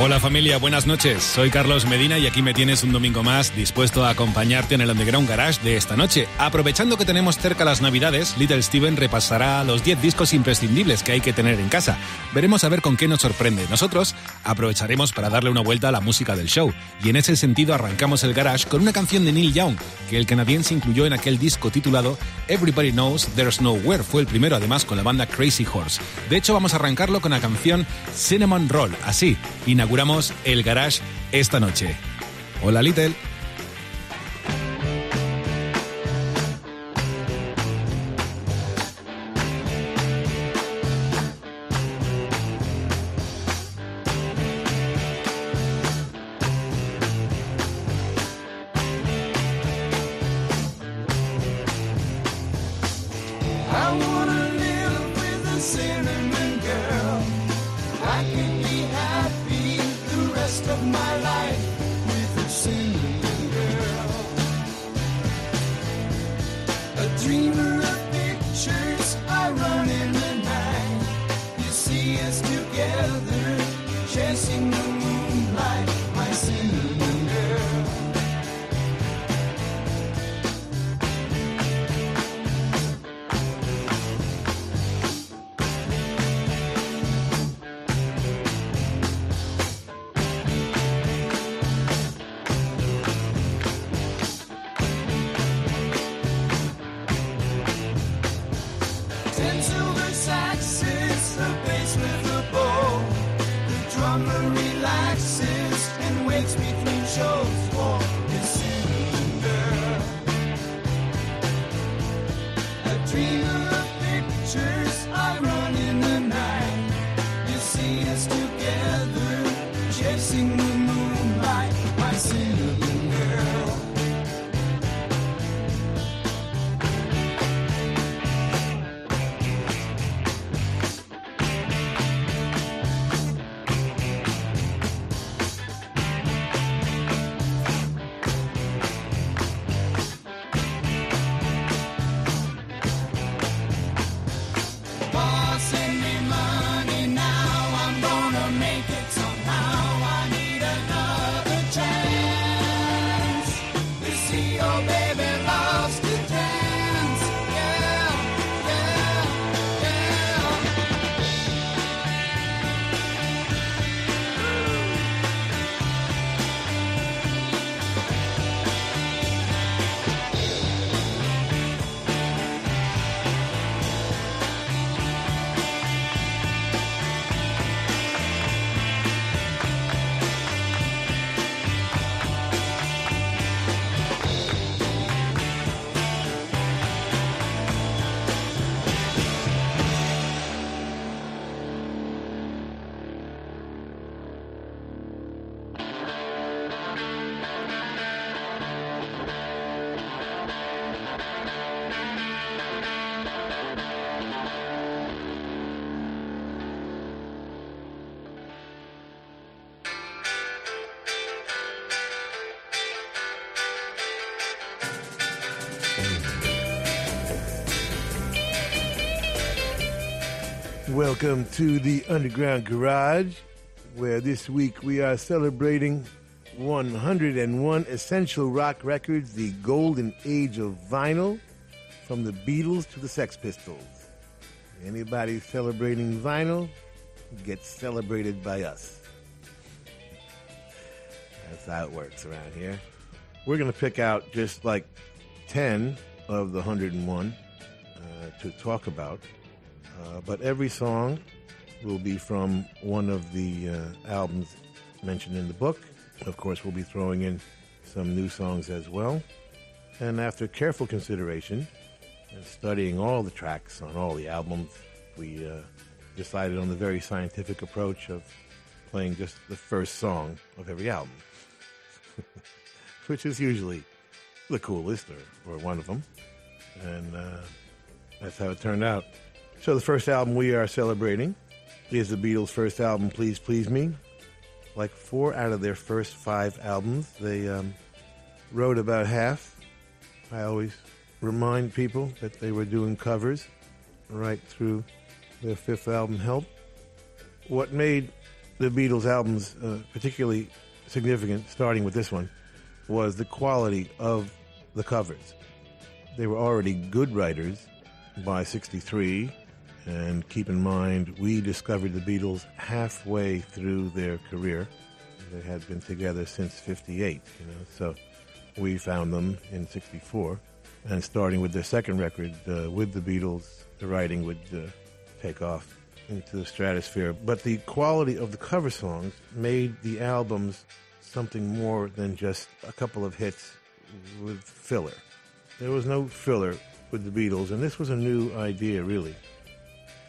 Hola familia, buenas noches. Soy Carlos Medina y aquí me tienes un domingo más dispuesto a acompañarte en el Underground Garage de esta noche. Aprovechando que tenemos cerca las navidades, Little Steven repasará los 10 discos imprescindibles que hay que tener en casa. Veremos a ver con qué nos sorprende. Nosotros aprovecharemos para darle una vuelta a la música del show. Y en ese sentido arrancamos el garage con una canción de Neil Young, que el canadiense incluyó en aquel disco titulado Everybody Knows There's Nowhere. Fue el primero además con la banda Crazy Horse. De hecho vamos a arrancarlo con la canción Cinnamon Roll. Así, inauguramos el garage esta noche. Hola Little. Welcome to the Underground Garage, where this week we are celebrating 101 essential rock records, the golden age of vinyl, from the Beatles to the Sex Pistols. Anybody celebrating vinyl gets celebrated by us. That's how it works around here. We're going to pick out just like 10 of the 101 uh, to talk about. Uh, but every song will be from one of the uh, albums mentioned in the book. Of course, we'll be throwing in some new songs as well. And after careful consideration and studying all the tracks on all the albums, we uh, decided on the very scientific approach of playing just the first song of every album, which is usually the coolest or, or one of them. And uh, That's how it turned out. So the first album we are celebrating is the Beatles' first album, Please Please Me. Like four out of their first five albums, they um, wrote about half. I always remind people that they were doing covers right through their fifth album, Help. What made the Beatles' albums uh, particularly significant, starting with this one, was the quality of the covers. They were already good writers by 63, and keep in mind, we discovered the Beatles halfway through their career. They had been together since 58, you know, so we found them in 64. And starting with their second record, uh, with the Beatles, the writing would uh, take off into the stratosphere. But the quality of the cover songs made the albums something more than just a couple of hits with filler. There was no filler with the Beatles, and this was a new idea, really,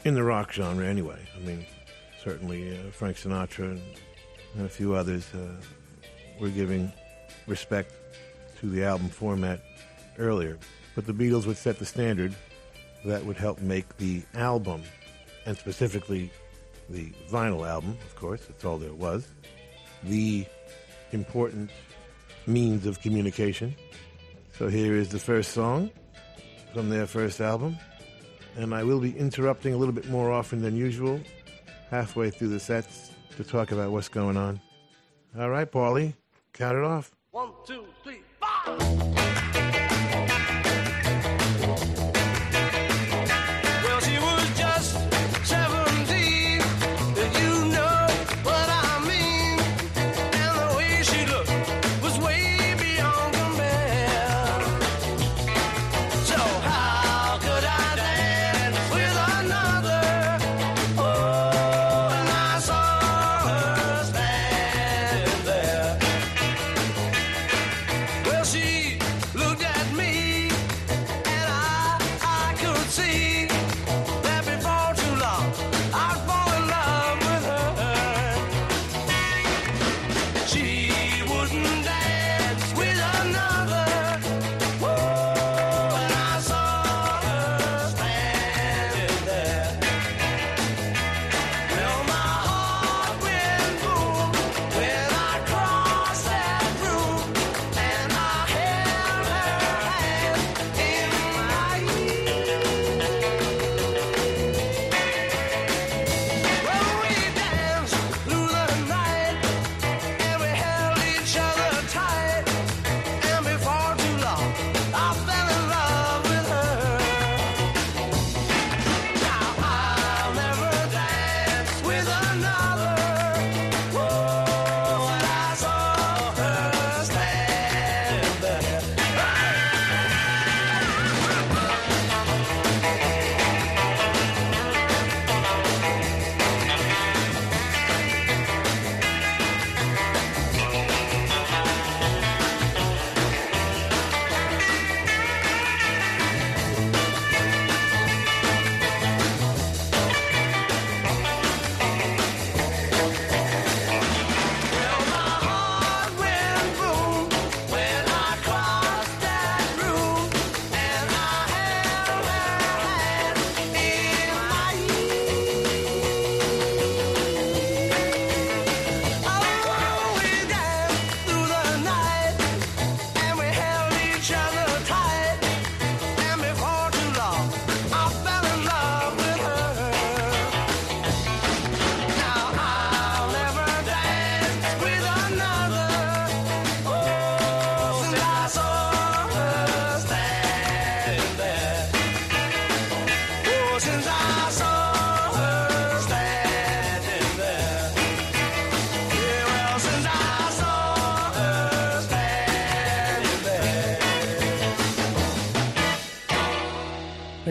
in the rock genre, anyway. I mean, certainly uh, Frank Sinatra and, and a few others uh, were giving respect to the album format earlier. But the Beatles would set the standard that would help make the album, and specifically the vinyl album, of course, that's all there was, the important means of communication. So here is the first song from their first album. And I will be interrupting a little bit more often than usual, halfway through the sets, to talk about what's going on. All right, Paulie, count it off. One, two, three, five.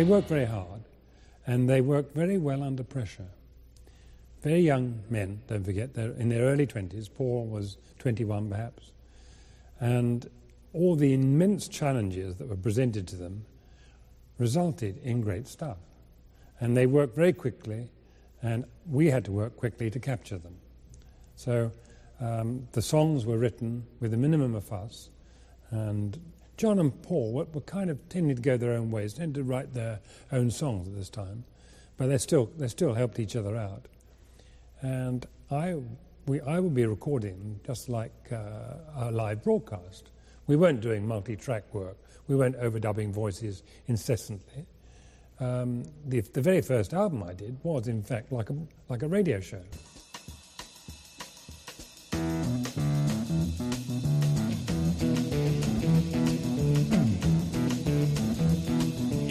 They work very hard and they work very well under pressure. Very young men, don't forget, they're in their early 20s. Paul was 21 perhaps. And all the immense challenges that were presented to them resulted in great stuff. And they worked very quickly, and we had to work quickly to capture them. So um, the songs were written with a minimum of fuss and John and Paul were, were kind of tending to go their own ways, tended to write their own songs at this time, but they still they still helped each other out. And I we I would be recording just like uh, a live broadcast. We weren't doing multi-track work. We weren't overdubbing voices incessantly. Um, the, the very first album I did was, in fact, like a like a radio show.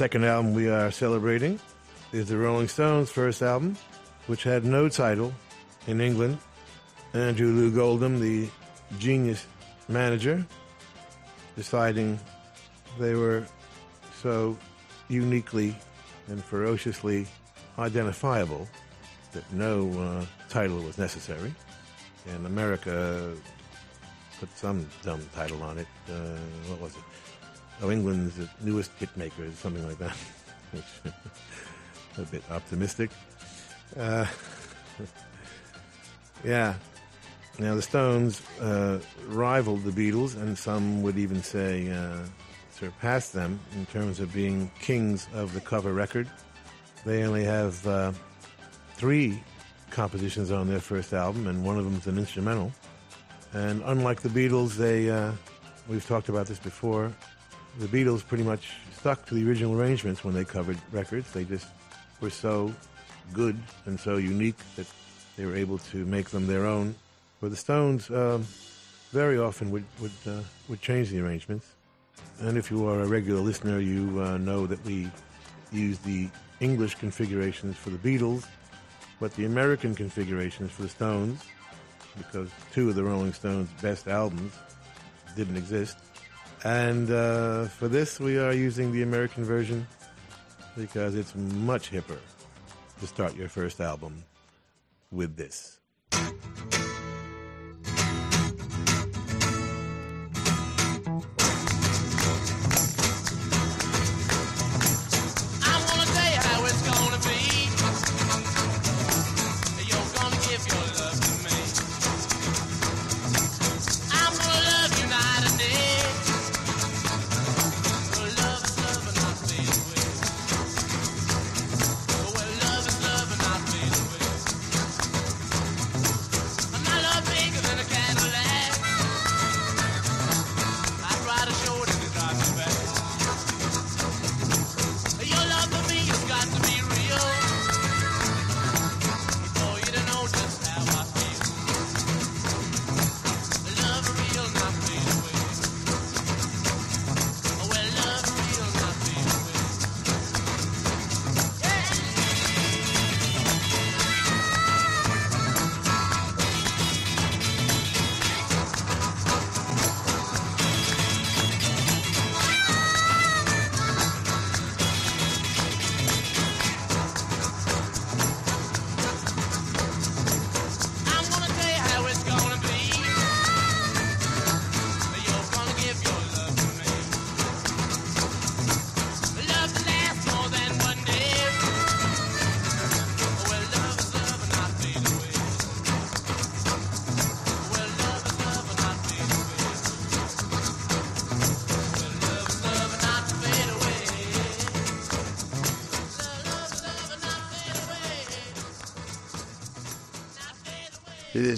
second album we are celebrating is the Rolling Stones' first album, which had no title in England. Andrew Loog Oldham, the genius manager, deciding they were so uniquely and ferociously identifiable that no uh, title was necessary. And America put some dumb title on it. Uh, what was it? Oh, England's newest hit makers, something like that. Which a bit optimistic. Uh, yeah. Now the Stones uh, rivaled the Beatles, and some would even say uh, surpassed them in terms of being kings of the cover record. They only have uh, three compositions on their first album, and one of them is an instrumental. And unlike the Beatles, they uh, we've talked about this before. The Beatles pretty much stuck to the original arrangements when they covered records. They just were so good and so unique that they were able to make them their own. Where the Stones um, very often would would uh, would change the arrangements. And if you are a regular listener, you uh, know that we use the English configurations for the Beatles, but the American configurations for the Stones, because two of the Rolling Stones' best albums didn't exist. And uh, for this, we are using the American version because it's much hipper to start your first album with this.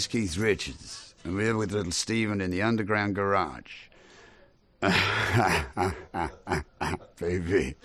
is Keith Richards, and we're with little Steven in the underground garage. Baby,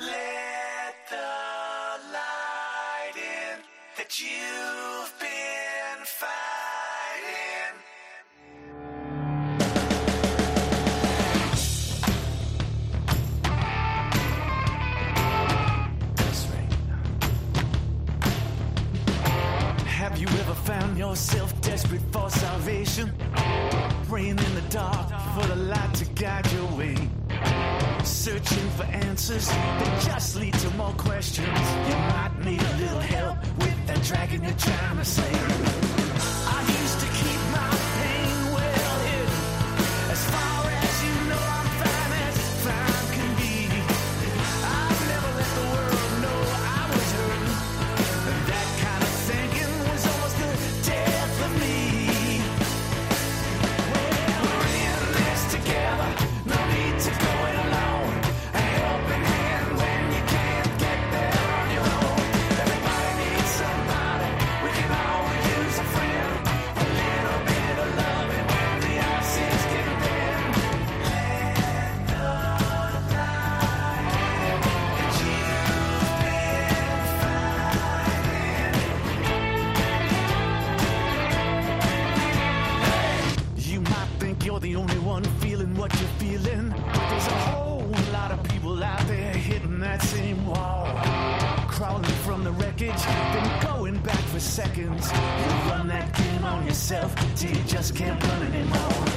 seconds. You run that game on yourself till you just can't run anymore.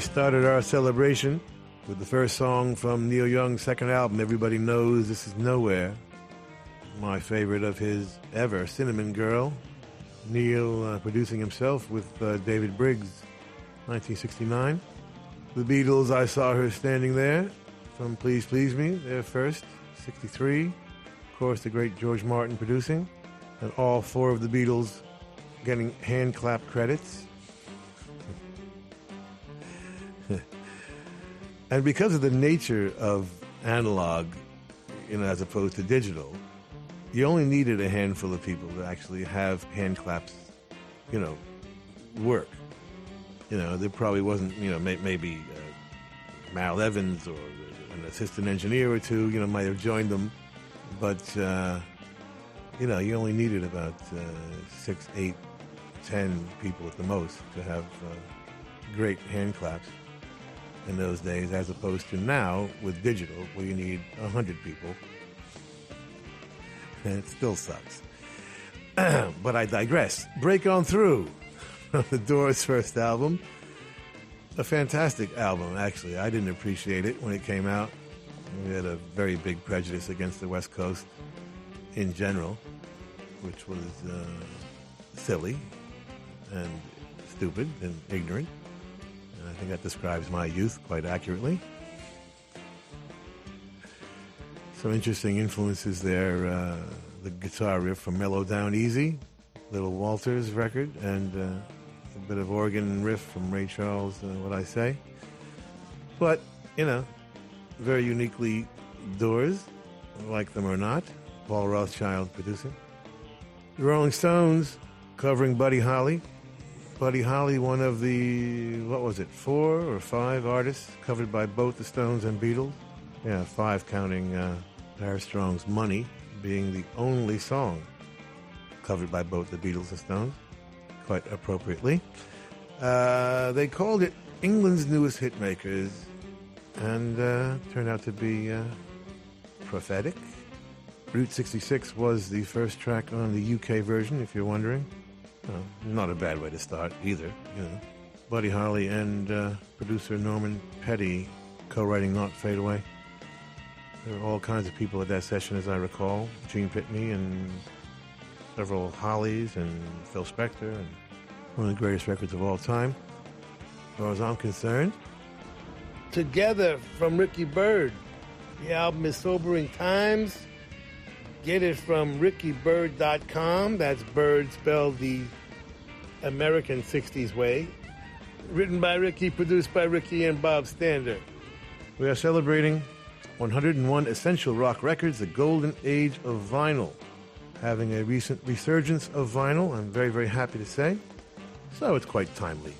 started our celebration with the first song from Neil Young's second album, Everybody Knows This Is Nowhere. My favorite of his ever, Cinnamon Girl. Neil uh, producing himself with uh, David Briggs, 1969. The Beatles, I Saw Her Standing There from Please Please Me, their first, 63. Of course, the great George Martin producing. And all four of the Beatles getting hand clap credits. And because of the nature of analog, you know, as opposed to digital, you only needed a handful of people to actually have hand claps, you know, work. You know, there probably wasn't, you know, may, maybe uh, Mal Evans or an assistant engineer or two, you know, might have joined them. But, uh, you know, you only needed about uh, six, eight, ten people at the most to have uh, great hand claps in those days as opposed to now with digital where you need 100 people. And it still sucks. but I digress. Break on Through, the Doors' first album. A fantastic album, actually. I didn't appreciate it when it came out. We had a very big prejudice against the West Coast in general, which was uh, silly and stupid and ignorant. Think that describes my youth quite accurately. Some interesting influences there. Uh, the guitar riff from Mellow Down Easy, Little Walters record, and uh, a bit of organ riff from Ray Charles, uh, What I Say. But, you know, very uniquely Doors, like them or not. Paul Rothchild producing. The Rolling Stones covering Buddy Holly. Buddy Holly, one of the, what was it, four or five artists covered by both the Stones and Beatles. Yeah, five counting uh, Barrett Strong's Money being the only song covered by both the Beatles and Stones, quite appropriately. Uh, they called it England's newest hitmakers, and uh, turned out to be uh, prophetic. Route 66 was the first track on the UK version, if you're wondering. Well, not a bad way to start either, you know. Buddy Holly and uh, producer Norman Petty co-writing "Not Fade Away." There were all kinds of people at that session, as I recall. Gene Pitney and several Hollies and Phil Spector, and one of the greatest records of all time, as far as I'm concerned. Together from Ricky Byrd. The album is Sobering Times. Get it from rickybyrd.com. That's Byrd spelled the American 60s way. Written by Ricky, produced by Ricky and Bob Stander. We are celebrating 101 Essential Rock Records, the golden age of vinyl. Having a recent resurgence of vinyl, I'm very, very happy to say. So it's quite timely.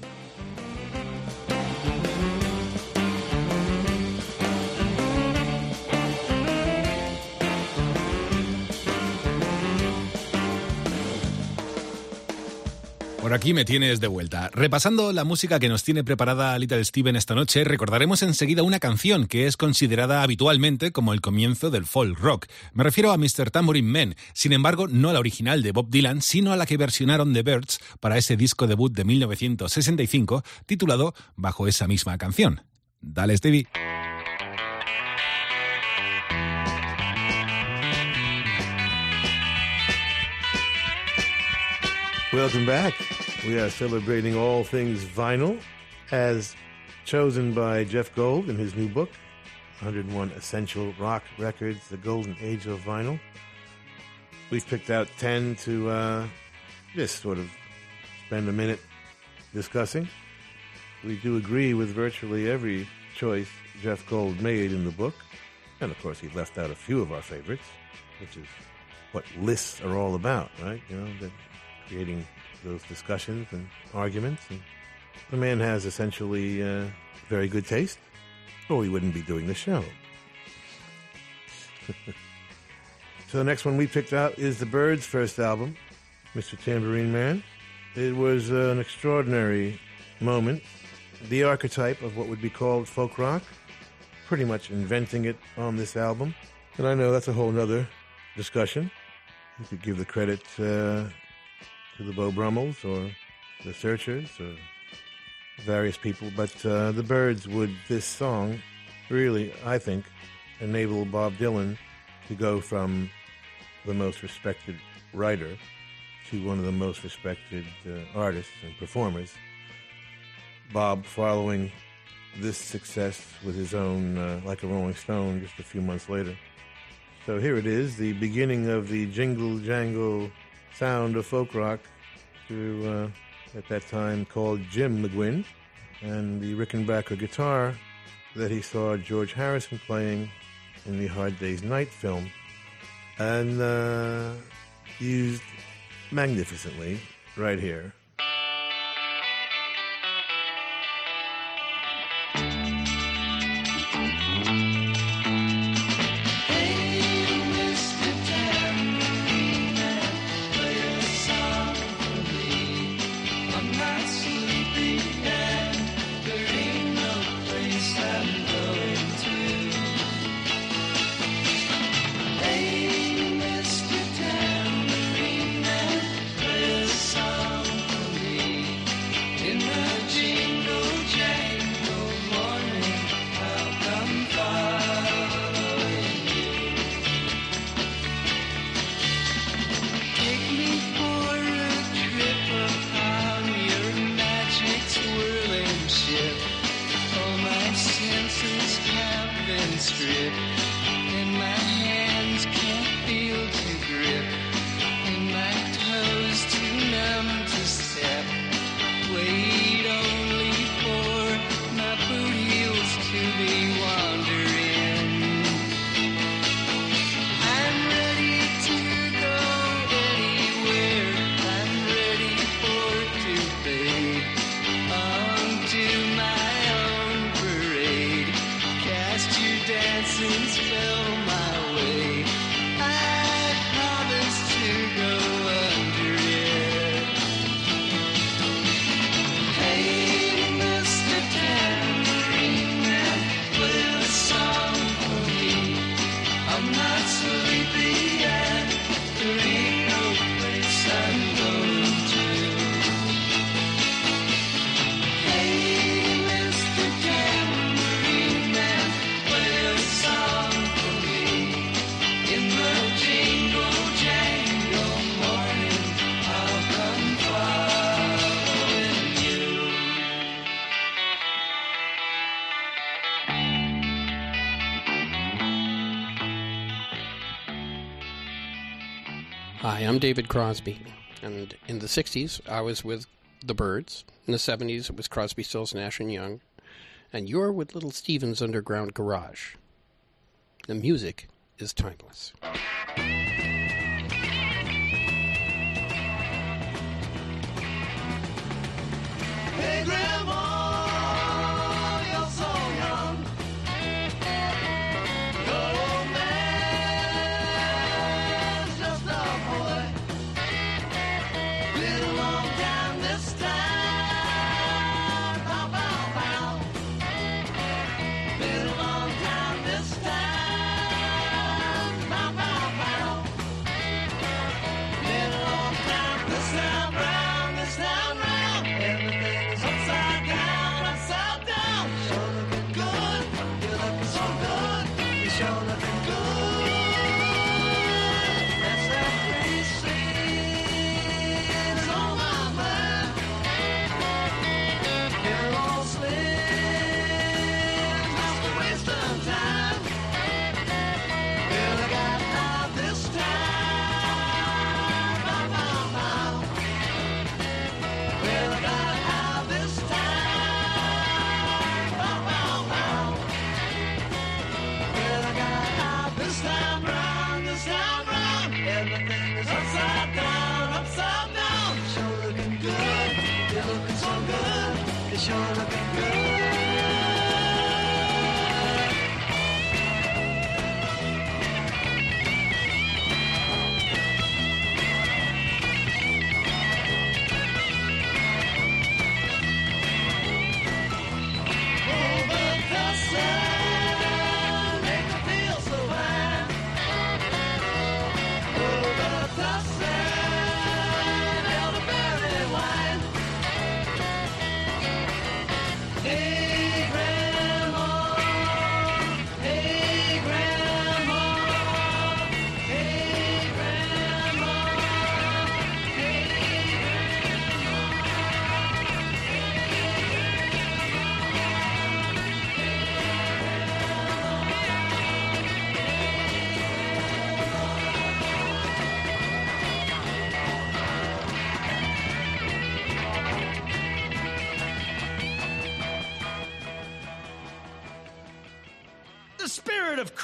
Por aquí me tienes de vuelta. Repasando la música que nos tiene preparada Little Steven esta noche, recordaremos enseguida una canción que es considerada habitualmente como el comienzo del folk rock. Me refiero a Mr. Tambourine Man, sin embargo, no a la original de Bob Dylan, sino a la que versionaron The Birds para ese disco debut de 1965, titulado bajo esa misma canción. Dale, Stevie. Welcome back. We are celebrating all things vinyl as chosen by Jeff Gold in his new book, 101 Essential Rock Records, The Golden Age of Vinyl. We've picked out 10 to uh, just sort of spend a minute discussing. We do agree with virtually every choice Jeff Gold made in the book. And of course, he left out a few of our favorites, which is what lists are all about, right? You know, that creating those discussions and arguments. And the man has essentially uh, very good taste, or he wouldn't be doing the show. so the next one we picked out is the Byrds' first album, Mr. Tambourine Man. It was uh, an extraordinary moment, the archetype of what would be called folk rock, pretty much inventing it on this album. And I know that's a whole nother discussion. You could give the credit uh, to the Beau Brummels or the Searchers or various people, but uh, the Byrds would this song really, I think, enable Bob Dylan to go from the most respected writer to one of the most respected uh, artists and performers. Bob following this success with his own uh, Like a Rolling Stone just a few months later. So here it is, the beginning of the jingle jangle sound of folk rock through, uh, at that time, called Jim McGuinn, and the Rickenbacker guitar that he saw George Harrison playing in the Hard Day's Night film, and uh, used magnificently right here. David Crosby. And in the 60s, I was with the Byrds. In the 70s, it was Crosby, Stills, Nash, and Young. And you're with Little Steven's Underground Garage. The music is timeless.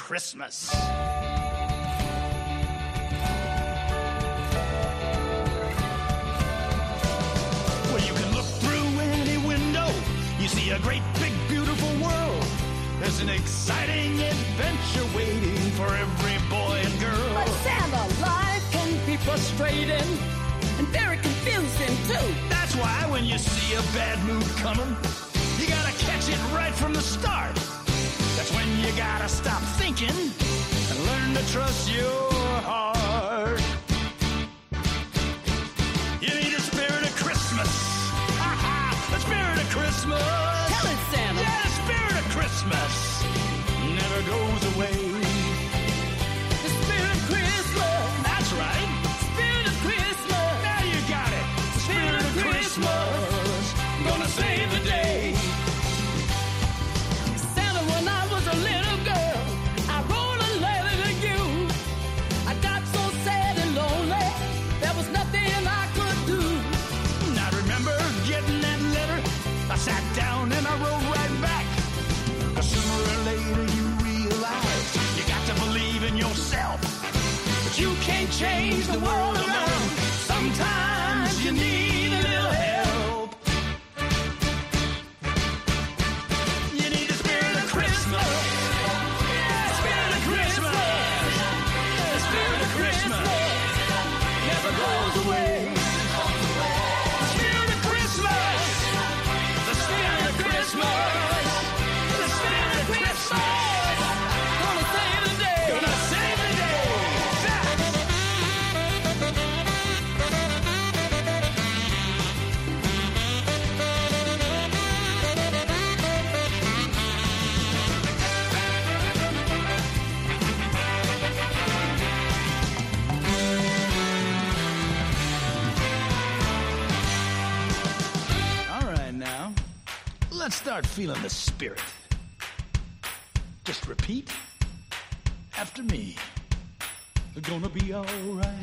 Christmas. sat down and I rode right back. Cause sooner or later you realize you got to believe in yourself. But you can't change the world around. Sometimes Start feeling the spirit. Just repeat after me. They're gonna be alright.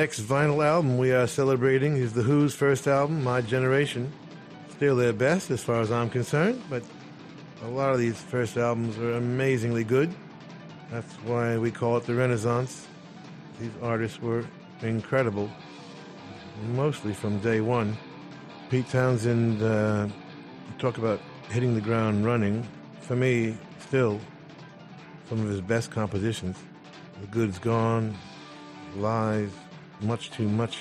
Next vinyl album we are celebrating is The Who's first album, My Generation. Still their best as far as I'm concerned, but a lot of these first albums are amazingly good. That's why we call it the Renaissance. These artists were incredible, mostly from day one. Pete Townshend, uh, talk about hitting the ground running. For me, still, some of his best compositions. The Good's Gone, Lies, Much Too Much,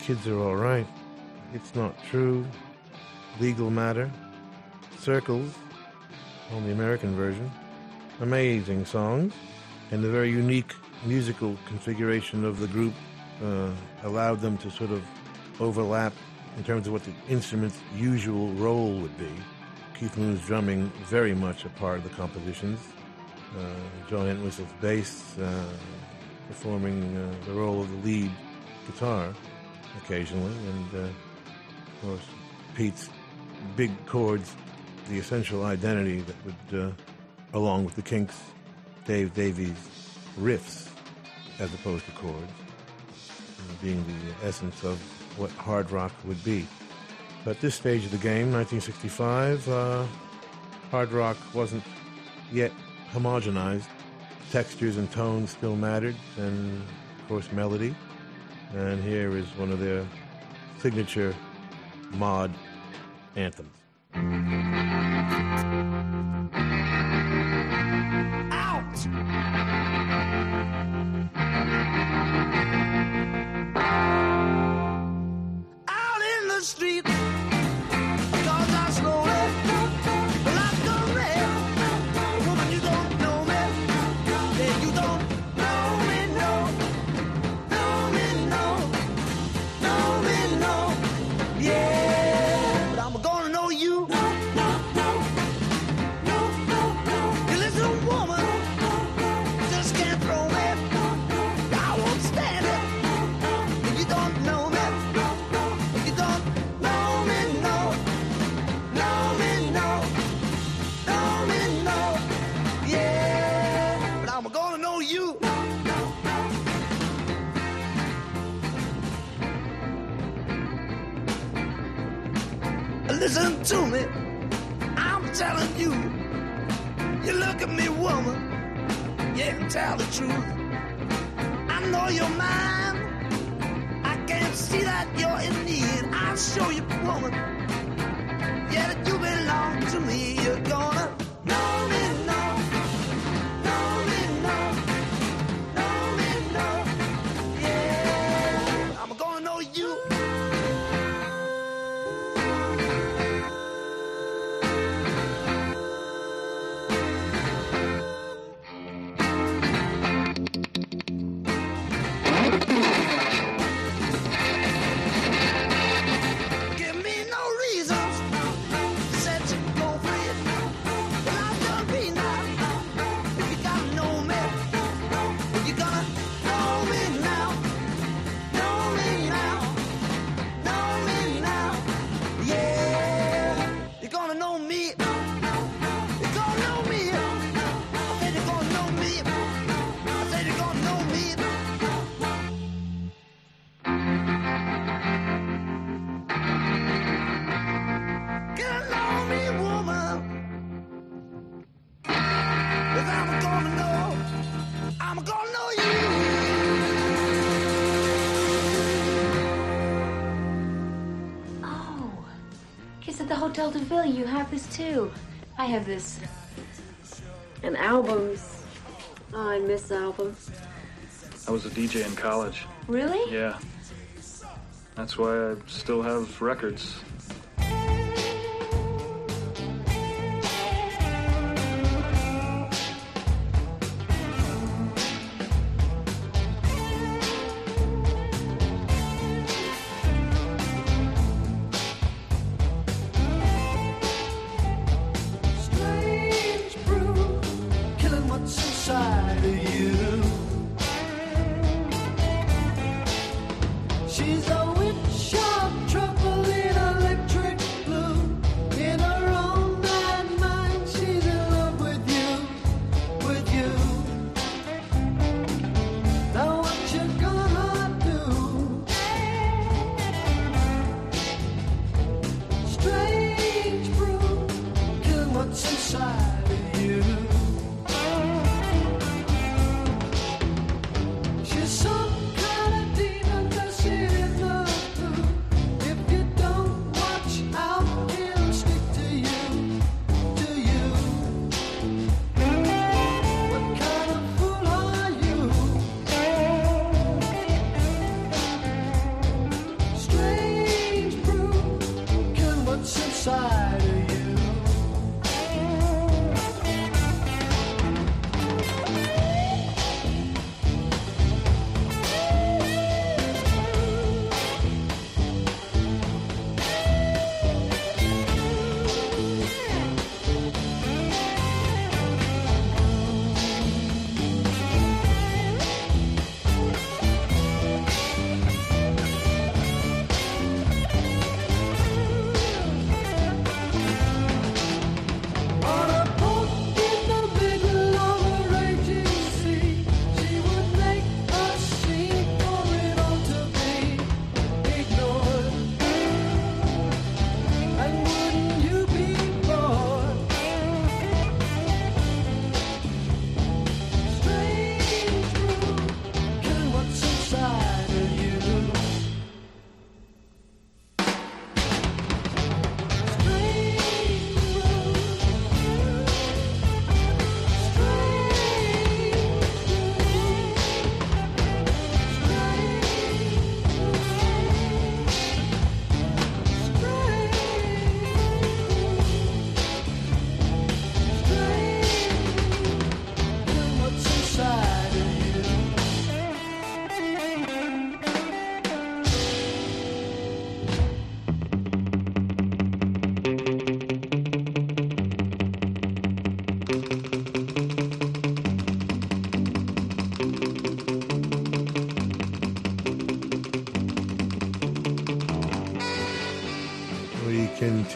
Kids Are Alright, It's Not True, Legal Matter, Circles, on the American version. Amazing songs, and the very unique musical configuration of the group uh, allowed them to sort of overlap in terms of what the instrument's usual role would be. Keith Moon's drumming very much a part of the compositions. Uh, Joe Entwistle's bass uh, performing uh, the role of the lead guitar occasionally, and uh, of course Pete's big chords, the essential identity that would, uh, along with the Kinks, Dave Davies riffs as opposed to chords, being the essence of what hard rock would be. But at this stage of the game, 1965, uh, hard rock wasn't yet homogenized. Textures and tones still mattered, and of course, melody. And here is one of their signature mod anthems. Too. I have this. And albums. Oh, I miss albums. I was a DJ in college. Really? Yeah. That's why I still have records.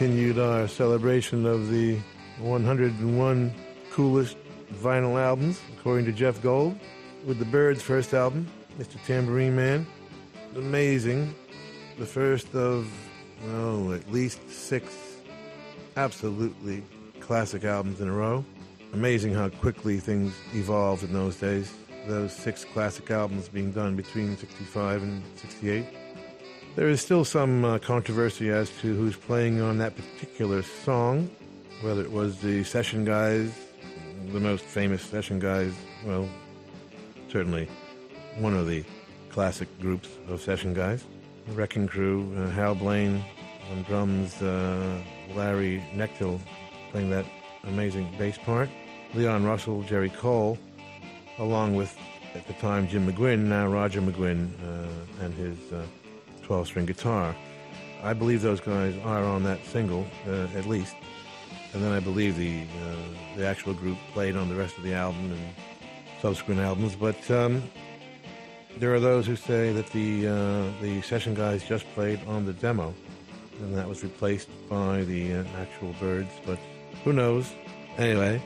Continued our celebration of the 101 coolest vinyl albums, according to Jeff Gold, with the Byrds' first album, Mr. Tambourine Man. Amazing. The first of, oh, at least six absolutely classic albums in a row. Amazing how quickly things evolved in those days. Those six classic albums being done between 65 and 68. There is still some uh, controversy as to who's playing on that particular song, whether it was the session guys, the most famous session guys, well, certainly one of the classic groups of session guys. The Wrecking Crew, uh, Hal Blaine on drums, uh, Larry Knechtel playing that amazing bass part, Leon Russell, Jerry Cole, along with, at the time, Jim McGuinn, now Roger McGuinn, uh, and his uh, 12 string guitar. I believe those guys are on that single, uh, at least. And then I believe the, uh, the actual group played on the rest of the album and subsequent albums. But um, there are those who say that the, uh, the session guys just played on the demo, and that was replaced by the uh, actual Byrds. But who knows? Anyway,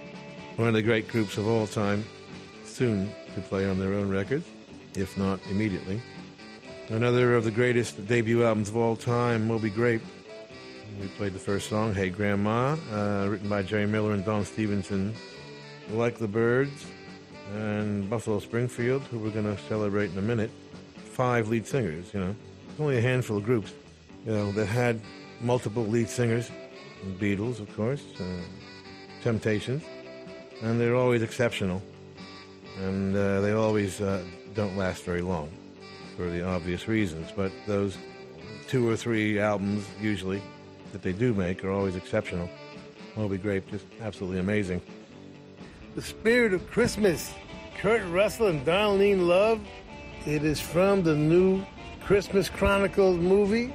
one of the great groups of all time, soon to play on their own records, if not immediately. Another of the greatest debut albums of all time, Moby Grape. We played the first song, Hey Grandma, uh, written by Jerry Miller and Don Stevenson. Like the Byrds and Buffalo Springfield, who we're going to celebrate in a minute. Five lead singers, you know. Only a handful of groups, you know, that had multiple lead singers. Beatles, of course, uh, Temptations, and they're always exceptional. And uh, they always uh, don't last very long for the obvious reasons. But those two or three albums, usually, that they do make are always exceptional. Moby Grape, just absolutely amazing. The Spirit of Christmas, Kurt Russell and Darlene Love. It is from the new Christmas Chronicles movie.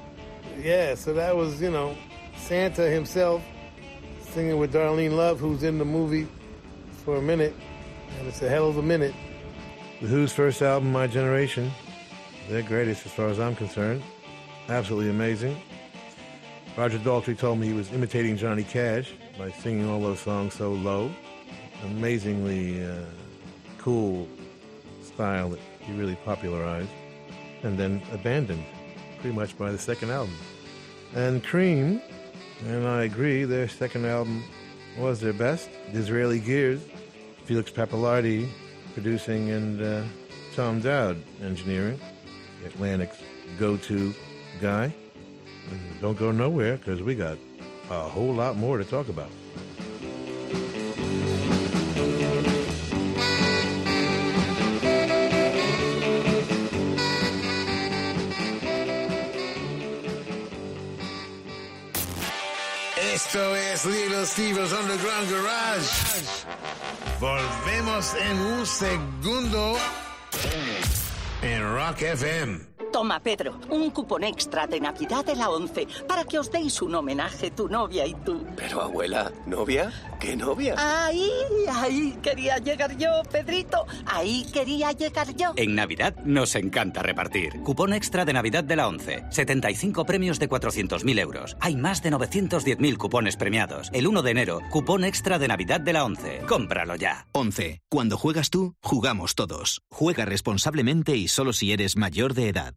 Yeah, so that was, you know, Santa himself singing with Darlene Love, who's in the movie for a minute, and it's a hell of a minute. The Who's first album, My Generation, their greatest as far as I'm concerned. Absolutely amazing. Roger Daltrey told me he was imitating Johnny Cash by singing all those songs so low. Amazingly uh, cool style that he really popularized and then abandoned pretty much by the second album. And Cream, and I agree, their second album was their best. Disraeli Gears, Felix Pappalardi producing, and uh, Tom Dowd engineering, Atlantic's go-to guy. Don't go nowhere because we got a whole lot more to talk about. Esto es Little Steven's Underground Garage. Volvemos en un segundo en Rock FM. Toma, Pedro, un cupón extra de Navidad de la 11 para que os deis un homenaje tu novia y tú. Pero abuela, ¿novia? ¿Qué novia? Ahí, ahí quería llegar yo, Pedrito. Ahí quería llegar yo. En Navidad nos encanta repartir. Cupón extra de Navidad de la 11. 75 premios de 400.000 euros. Hay más de 910.000 cupones premiados. El 1 de enero, cupón extra de Navidad de la 11. Cómpralo ya. 11. Cuando juegas tú, jugamos todos. Juega responsablemente y solo si eres mayor de edad.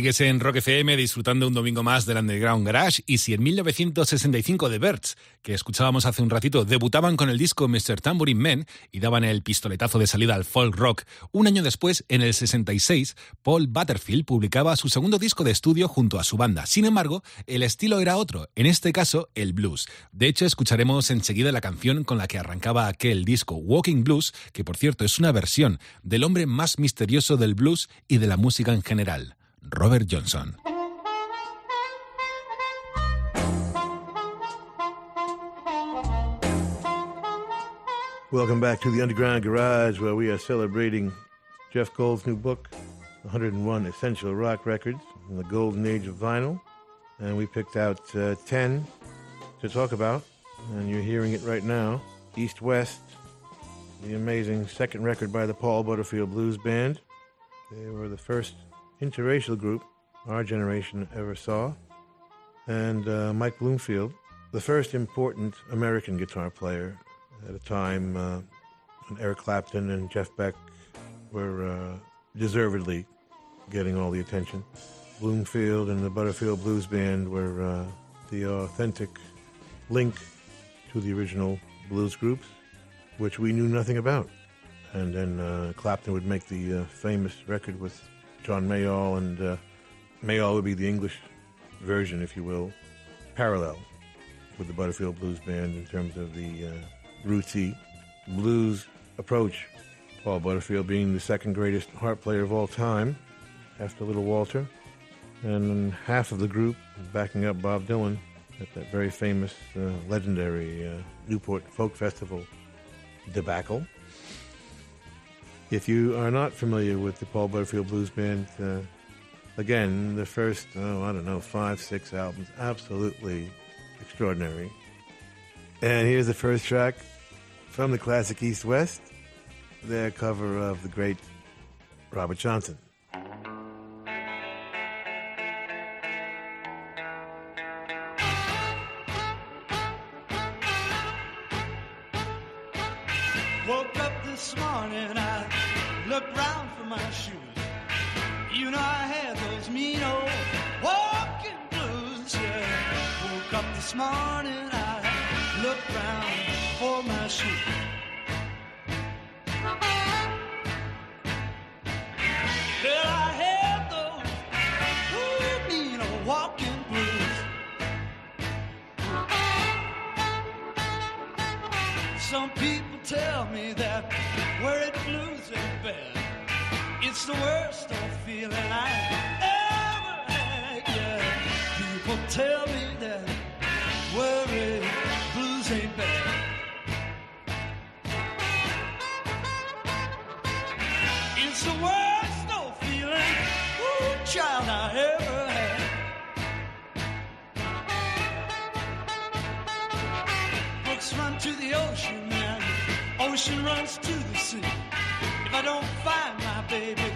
Sigues en Rock FM disfrutando un domingo más del Underground Garage y si en 1965 The Birds, que escuchábamos hace un ratito, debutaban con el disco Mr. Tambourine Man y daban el pistoletazo de salida al folk rock, un año después, en el 66, Paul Butterfield publicaba su segundo disco de estudio junto a su banda. Sin embargo, el estilo era otro, en este caso el blues. De hecho, escucharemos enseguida la canción con la que arrancaba aquel disco, Walking Blues, que por cierto es una versión del hombre más misterioso del blues y de la música en general. Robert Johnson. Welcome back to the Underground Garage, where we are celebrating Jeff Gold's new book, 101 Essential Rock Records in the Golden Age of Vinyl. And we picked out uh, 10 to talk about, and you're hearing it right now East West, the amazing second record by the Paul Butterfield Blues Band. They were the first interracial group our generation ever saw. And uh, Mike Bloomfield, the first important American guitar player at a time uh, when Eric Clapton and Jeff Beck were uh, deservedly getting all the attention. Bloomfield and the Butterfield Blues Band were uh, the authentic link to the original blues groups, which we knew nothing about. And then uh, Clapton would make the uh, famous record with John Mayall, and uh, Mayall would be the English version, if you will, parallel with the Butterfield Blues Band in terms of the uh, rootsy blues approach. Paul Butterfield being the second greatest harp player of all time after Little Walter, and half of the group backing up Bob Dylan at that very famous, uh, legendary uh, Newport Folk Festival debacle. If you are not familiar with the Paul Butterfield Blues Band, uh, again, the first, oh, I don't know, five, six albums, absolutely extraordinary. And here's the first track from the classic East West, their cover of the great Robert Johnson. Morning, I looked round for my shoes. Well, I had those ooh, mean old walking blues. Some people tell me that where it blues ain't bad. It's the worst of feeling I ever had. Yeah, people tell child, I ever had. Brooks run to the ocean and ocean runs to the sea. If I don't find my baby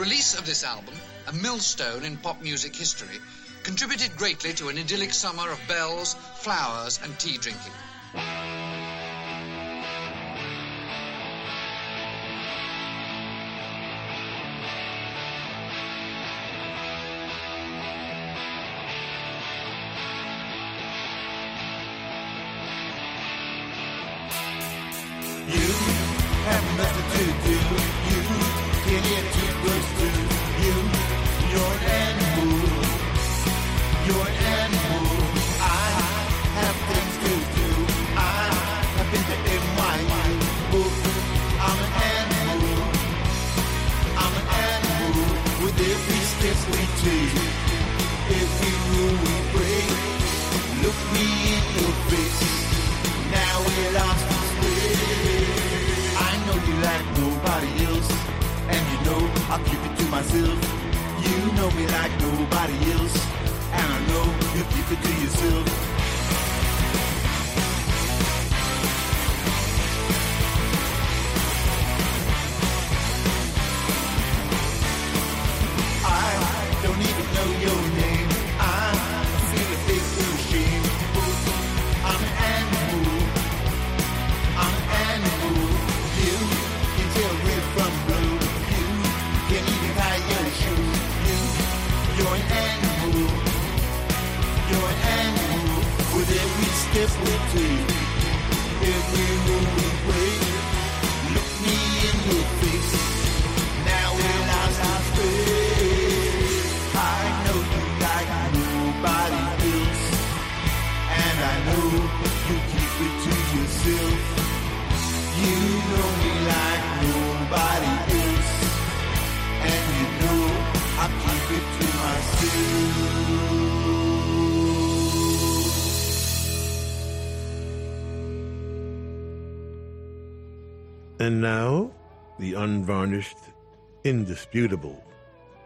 release of this album, a millstone in pop music history, contributed greatly to an idyllic summer of bells, flowers, and tea drinking. And now, the unvarnished, indisputable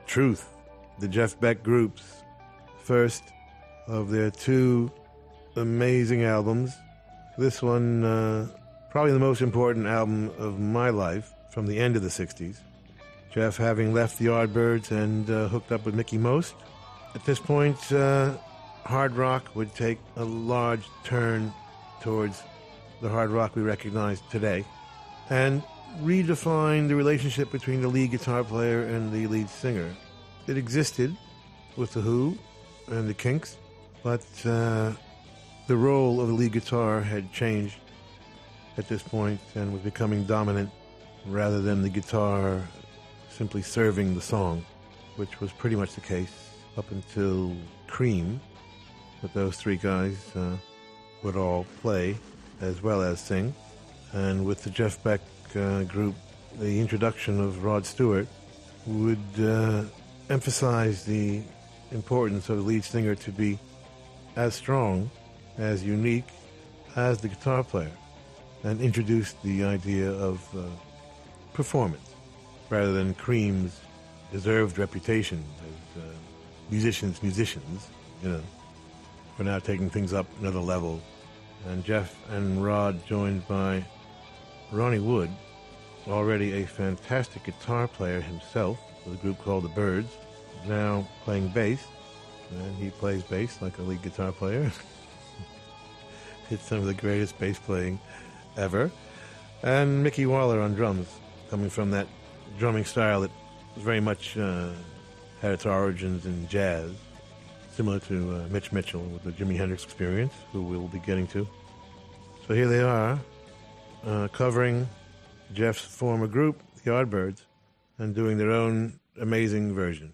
truth. The Jeff Beck Group's first of their two amazing albums. This one, uh, probably the most important album of my life from the end of the 60s. Jeff having left the Yardbirds and uh, hooked up with Mickie Most. At this point, uh, hard rock would take a large turn towards the hard rock we recognize today and redefine the relationship between the lead guitar player and the lead singer. It existed with The Who and the Kinks, but uh, the role of the lead guitar had changed at this point and was becoming dominant rather than the guitar simply serving the song, which was pretty much the case up until Cream. But those three guys uh, would all play as well as sing. And with the Jeff Beck uh, group, the introduction of Rod Stewart would uh, emphasize the importance of the lead singer to be as strong, as unique as the guitar player, and introduced the idea of uh, performance rather than Cream's deserved reputation as uh, musicians, musicians, you know, for now taking things up another level. And Jeff and Rod joined by Ronnie Wood, already a fantastic guitar player himself with a group called the Birds, now playing bass. And he plays bass like a lead guitar player. it's some of the greatest bass playing ever. And Micky Waller on drums, coming from that drumming style that was very much uh, had its origins in jazz, similar to uh, Mitch Mitchell with the Jimi Hendrix experience, who we'll be getting to. So here they are, uh, covering Jeff's former group, the Yardbirds, and doing their own amazing version.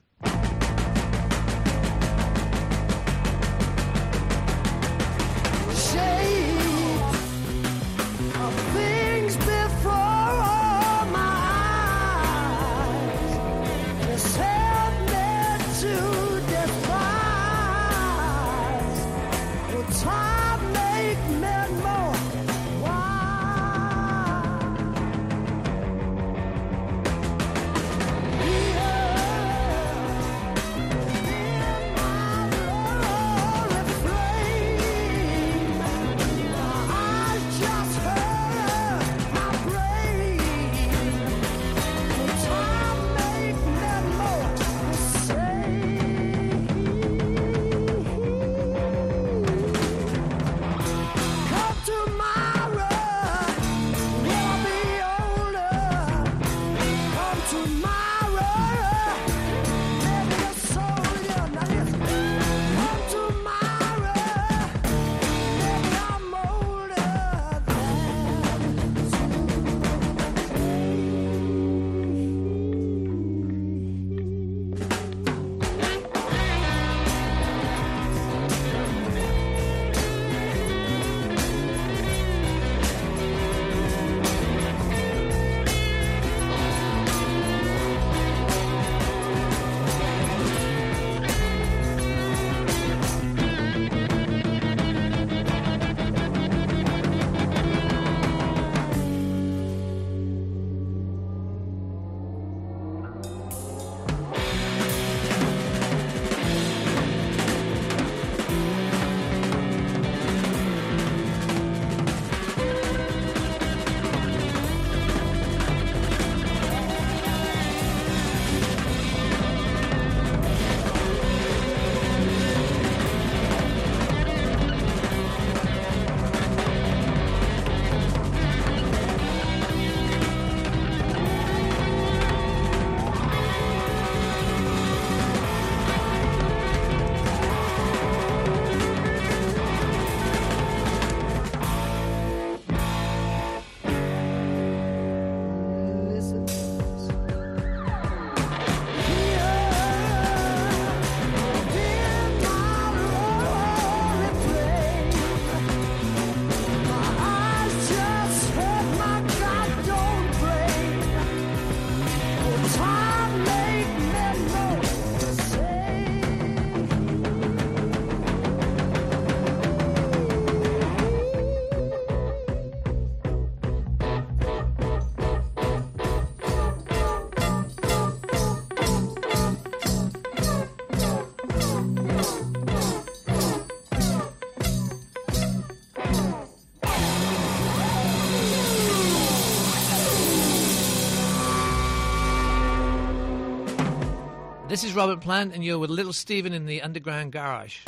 This is Robert Plant, and you're with Little Steven in the Underground Garage.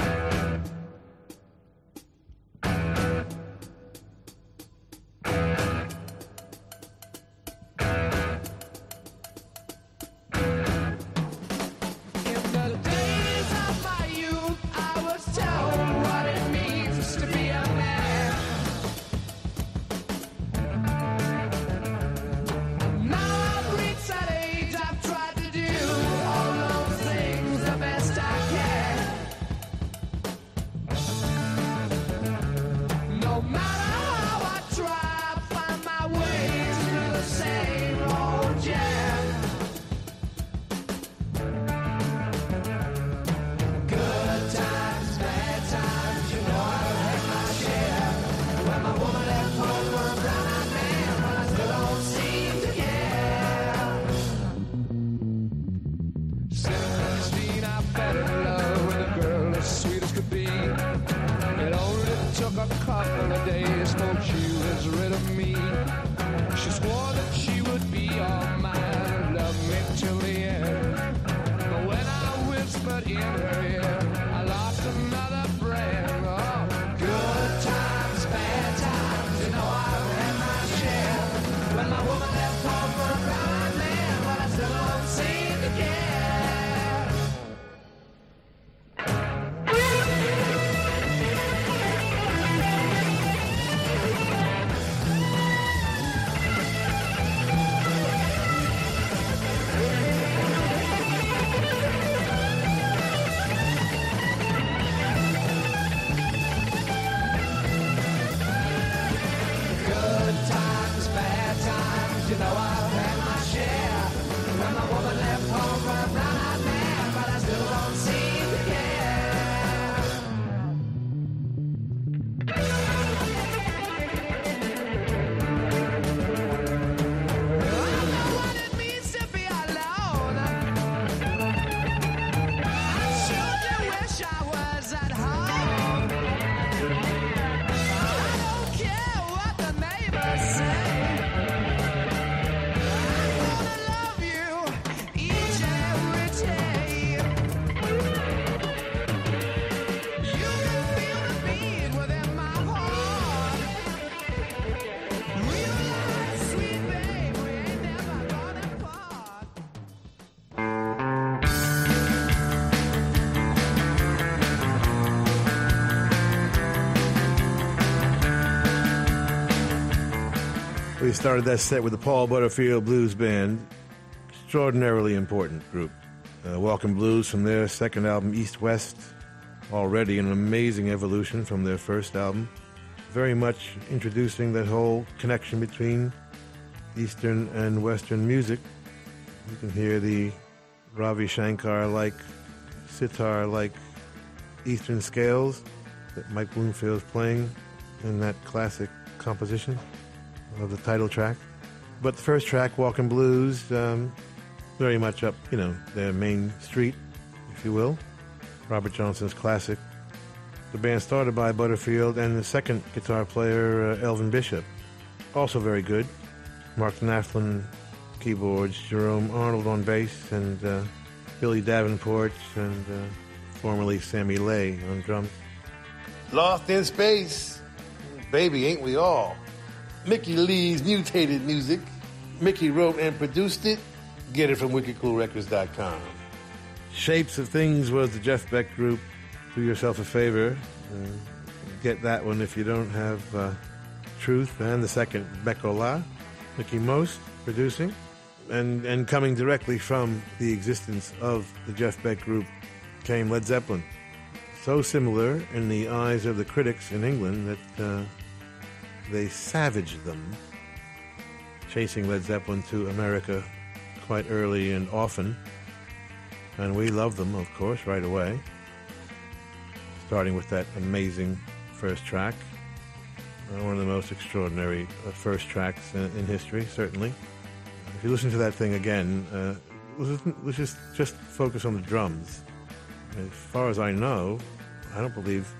Started that set with the Paul Butterfield Blues Band, extraordinarily important group. Uh, Welcome Blues from their second album, East West, already an amazing evolution from their first album. Very much introducing that whole connection between Eastern and Western music. You can hear the Ravi Shankar like, sitar like Eastern scales that Mike Bloomfield's playing in that classic composition of the title track. But the first track, Walking Blues, um, very much up, you know, their main street, if you will. Robert Johnson's classic. The band started by Butterfield and the second guitar player, uh, Elvin Bishop. Also very good. Mark Naftalin keyboards, Jerome Arnold on bass, and uh, Billy Davenport and uh, formerly Sammy Lay on drums. Lost in space. Baby, ain't we all? Mickey Leigh's mutated music. Mickey wrote and produced it. Get it from wickedcoolrecords.com. Shapes of Things was the Jeff Beck group. Do yourself a favor. Uh, get that one if you don't have uh, Truth. And the second, Beck-Ola. Mickie Most producing. And, and coming directly from the existence of the Jeff Beck group came Led Zeppelin. So similar in the eyes of the critics in England that uh, they savaged them, chasing Led Zeppelin to America quite early and often. And we love them, of course, right away. Starting with that amazing first track. Uh, one of the most extraordinary uh, first tracks in, history, certainly. If you listen to that thing again, uh, let's just, just focus on the drums. As far as I know, I don't believe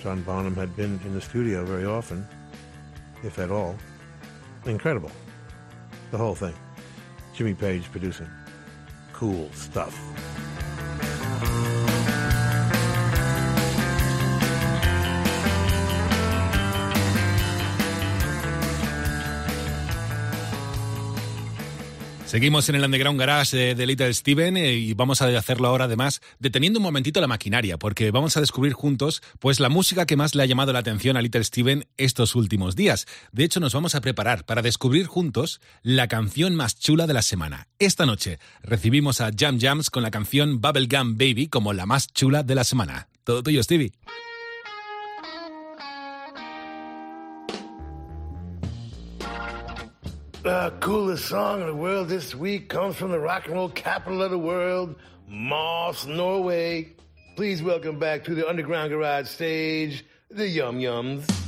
John Bonham had been in the studio very often, if at all. Incredible. The whole thing. Jimmy Page producing. Cool stuff. Seguimos en el Underground Garage de, Little Steven eh, y vamos a hacerlo ahora además deteniendo un momentito la maquinaria porque vamos a descubrir juntos pues la música que más le ha llamado la atención a Little Steven estos últimos días. De hecho nos vamos a preparar para descubrir juntos la canción más chula de la semana. Esta noche recibimos a Jam Jams con la canción Bubblegum Baby como la más chula de la semana. Todo tuyo Stevie. The coolest song in the world this week comes from the rock and roll capital of the world, Moss, Norway. Please welcome back to the Underground Garage stage, the Yum Yums.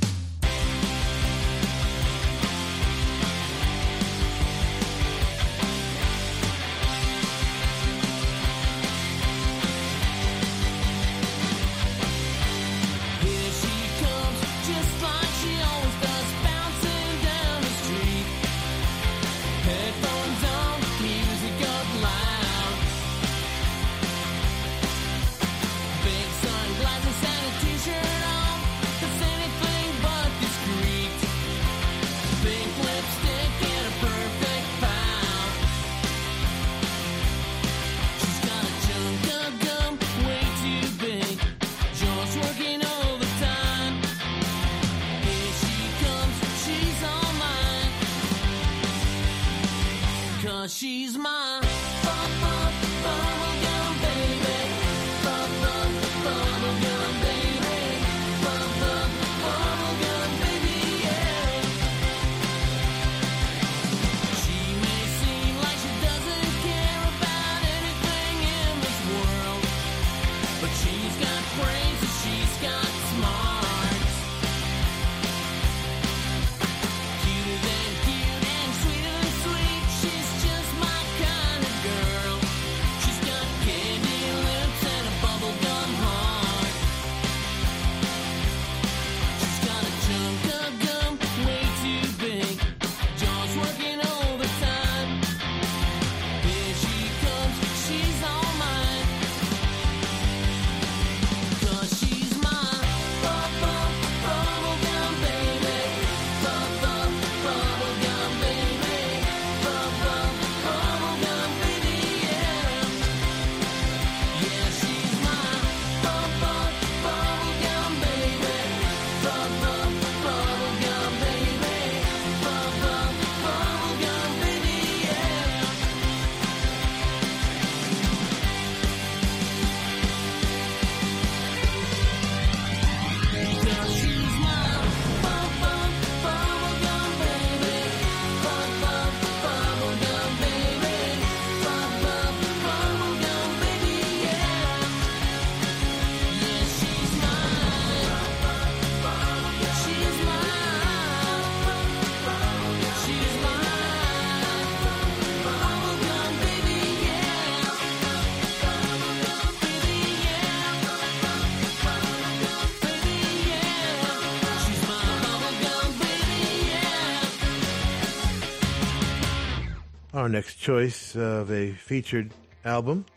Our next choice of a featured album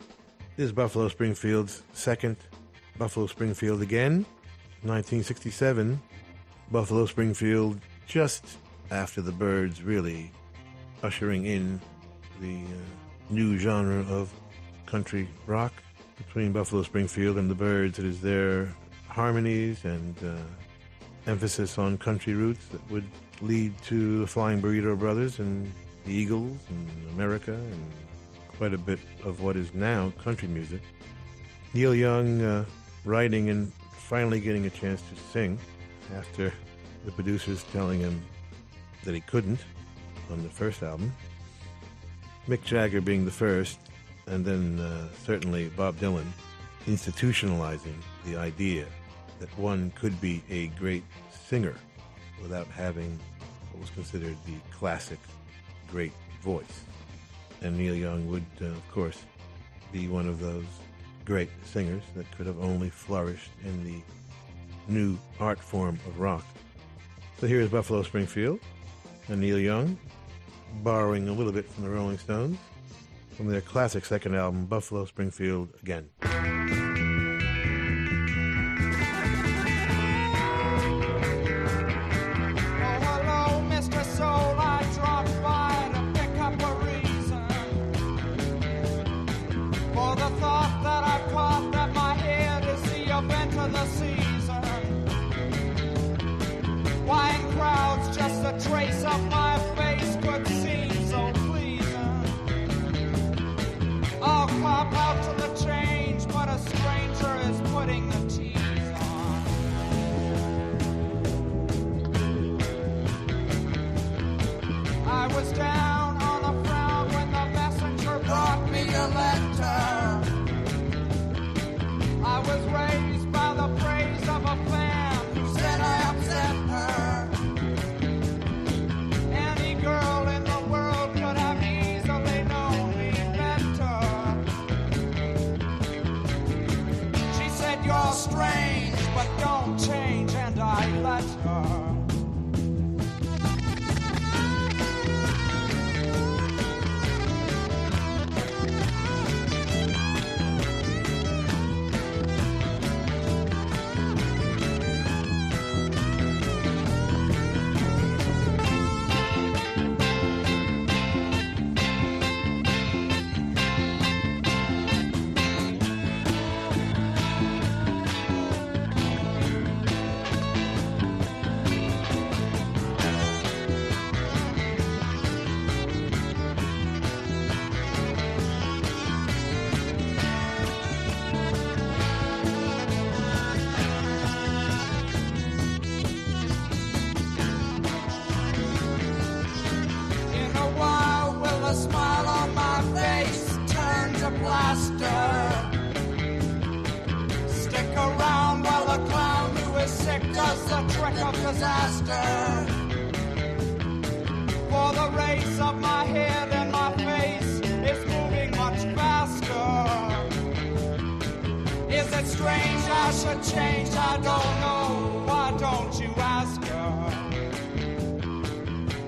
is Buffalo Springfield's second Buffalo Springfield again, 1967. Buffalo Springfield just after the Byrds really ushering in the uh, new genre of country rock. Between Buffalo Springfield and the Byrds, it is their harmonies and uh, emphasis on country roots that would lead to the Flying Burrito Brothers and the Eagles and America and quite a bit of what is now country music. Neil Young uh, writing and finally getting a chance to sing after the producers telling him that he couldn't on the first album. Mick Jagger being the first, and then uh, certainly Bob Dylan institutionalizing the idea that one could be a great singer without having what was considered the classic great voice. And Neil Young would, uh, of course, be one of those great singers that could have only flourished in the new art form of rock. So here's Buffalo Springfield and Neil Young, borrowing a little bit from the Rolling Stones from their classic second album, Buffalo Springfield Again. changed, I don't know. Why don't you ask her?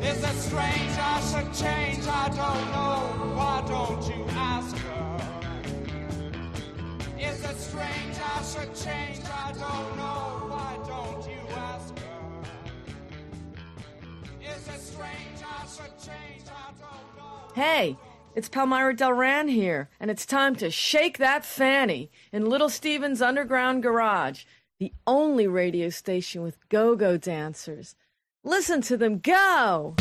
Is it strange I should change? I don't know. Why don't you ask her? Is it strange I should change? I don't know. Why don't you ask her? Is it strange I should change? I don't know. Hey! It's Palmyra Delran here, and it's time to shake that fanny in Little Steven's Underground Garage, the only radio station with go go dancers. Listen to them go!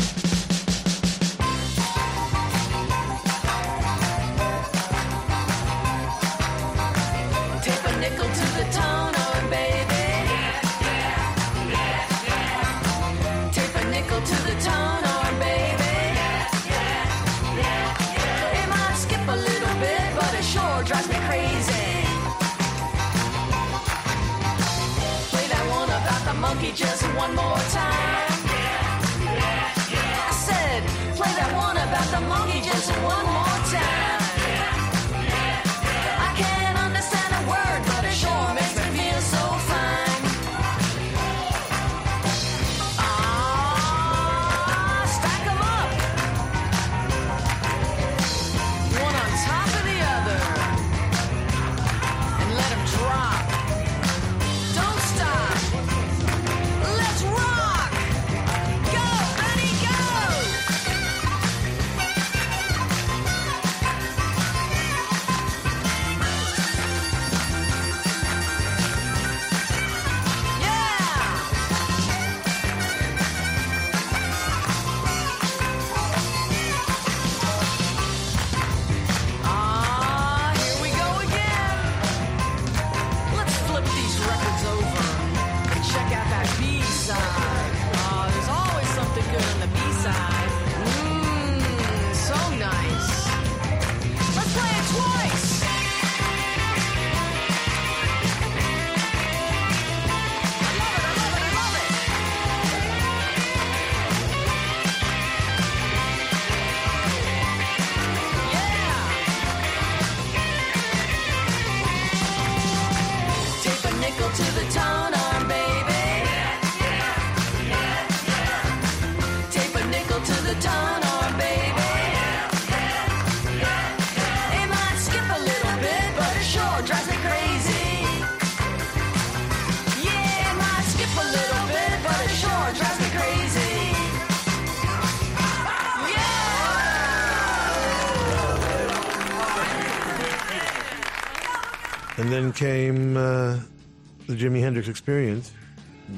Jimi Hendrix Experience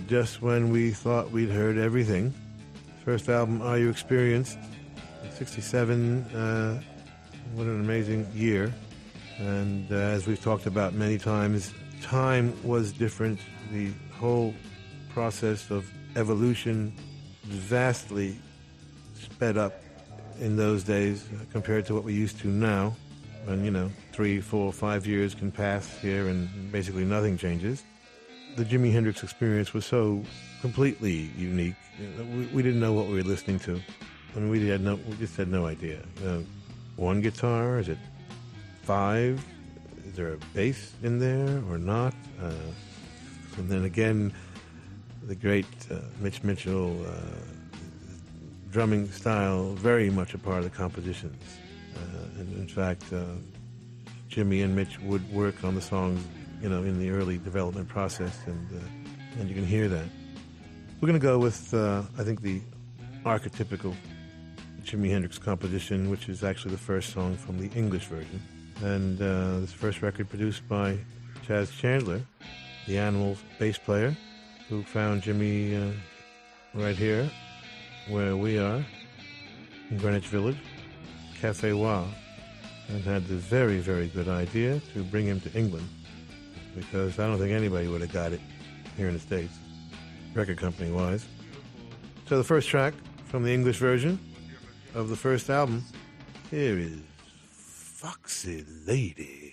just when we thought we'd heard everything. First album, Are You Experienced? 67, uh, what an amazing year. And uh, as we've talked about many times, time was different. The whole process of evolution vastly sped up in those days uh, compared to what we used to now. And, you know, three, four, five years can pass here and basically nothing changes. The Jimi Hendrix experience was so completely unique. We, we didn't know what we were listening to. I mean, we had no, we just had no idea. Uh, one guitar? Is it five? Is there a bass in there or not? Uh, and then again, the great uh, Mitch Mitchell uh, drumming style very much a part of the compositions. Uh, and in fact, uh, Jimi and Mitch would work on the songs, you know, in the early development process, and uh, and you can hear that. We're going to go with, uh, I think, the archetypical Jimi Hendrix composition, which is actually the first song from the English version. And uh, this first record produced by Chas Chandler, the Animals bass player, who found Jimi uh, right here, where we are, in Greenwich Village, Cafe Wha, and had the very, very good idea to bring him to England, because I don't think anybody would have got it here in the States, record company wise. So the first track from the English version of the first album, here is Foxy Lady.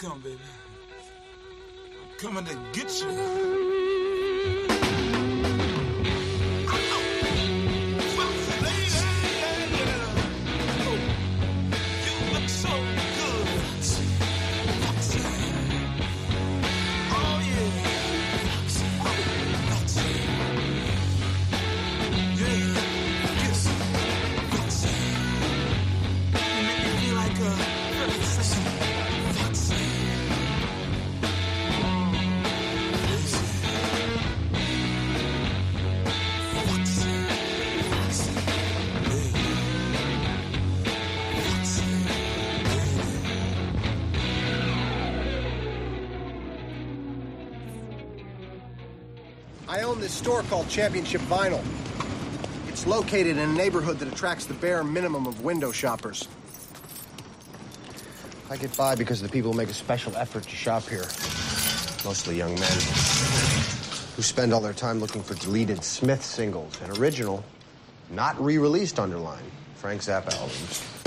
Come, baby. I'm coming to get you. This store called Championship Vinyl. It's located in a neighborhood that attracts the bare minimum of window shoppers. I get by because the people make a special effort to shop here. Mostly young men who spend all their time looking for deleted Smith singles and original, not re-released underline Frank Zappa albums.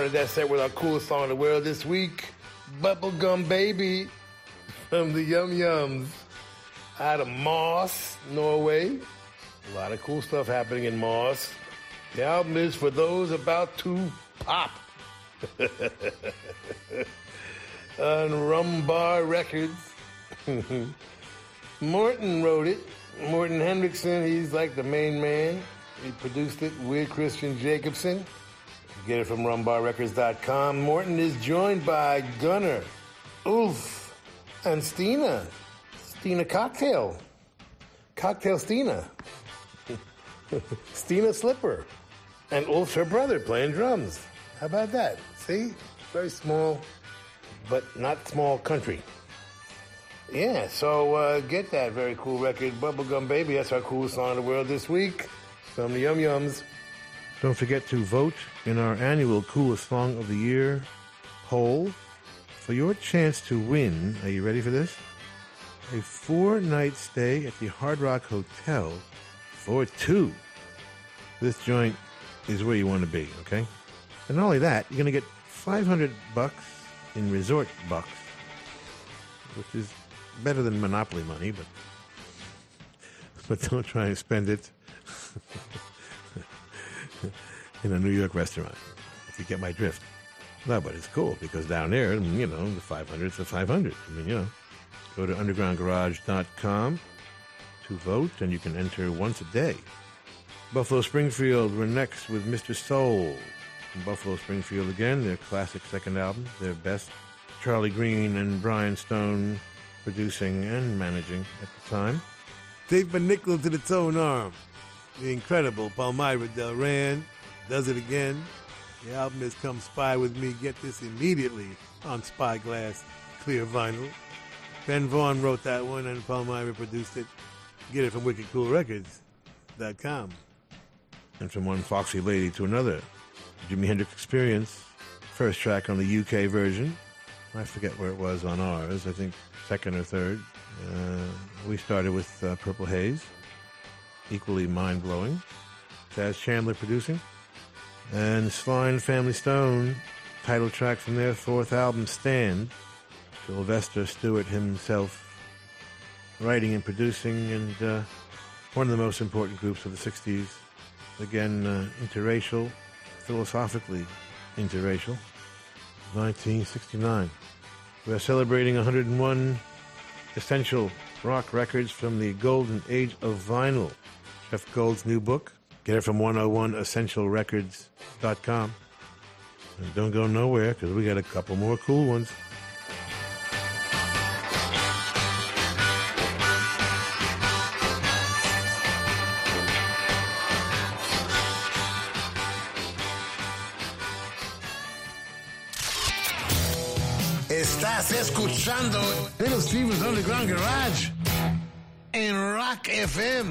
Started that set with our coolest song in the world this week, Bubblegum Baby from the Yum Yums out of Moss, Norway. A lot of cool stuff happening in Moss. The album is for those about to pop. On Rumbar Records. Morten wrote it. Morten Henriksen, he's like the main man. He produced it with Christian Jacobson. Get it from rumbarrecords.com. Morten is joined by Gunner, Ulf, and Stina. Stina Cocktail. Cocktail Stina. Stina Slipper. And Ulf's her brother playing drums. How about that? See? Very small, but not small country. Yeah, so uh, get that very cool record, Bubblegum Baby. That's our coolest song in the world this week the Yum Yums. Don't forget to vote in our annual Coolest Song of the Year poll for your chance to win. Are you ready for this? A four night stay at the Hard Rock Hotel for two. This joint is where you want to be, okay? And not only that, you're going to get 500 bucks in resort bucks, which is better than Monopoly money, but but don't try and spend it in a New York restaurant, if you get my drift. No, but it's cool because down there, mm, you know, the 500's the 500. I mean, you know, go to undergroundgarage.com to vote, and you can enter once a day. Buffalo Springfield were next with Mr. Soul. From Buffalo Springfield again, their classic second album, their best. Charlie Greene and Brian Stone producing and managing at the time. Tape a nickel to the tone arm. The incredible Palmyra Delran does it again. The album has come Spy With Me. Get this immediately on Spyglass Clear Vinyl. Ben Vaughn wrote that one and Palmyra produced it. Get it from wickedcoolrecords.com. And from one foxy lady to another, Jimi Hendrix Experience, first track on the UK version. I forget where it was on ours. I think second or third. Uh, we started with uh, Purple Haze, equally mind blowing. Chas Chandler producing. And Sly and Family Stone, title track from their fourth album, Stand. Sylvester Stewart himself writing and producing, and uh, one of the most important groups of the 60s. Again, uh, interracial, philosophically interracial. 1969. We're celebrating 101 essential rock records from the golden age of vinyl. Jeff Gold's new book. Get it from 101essentialrecords.com. And don't go nowhere because we got a couple more cool ones. Estás escuchando Little Steven's Underground Garage en Rock FM.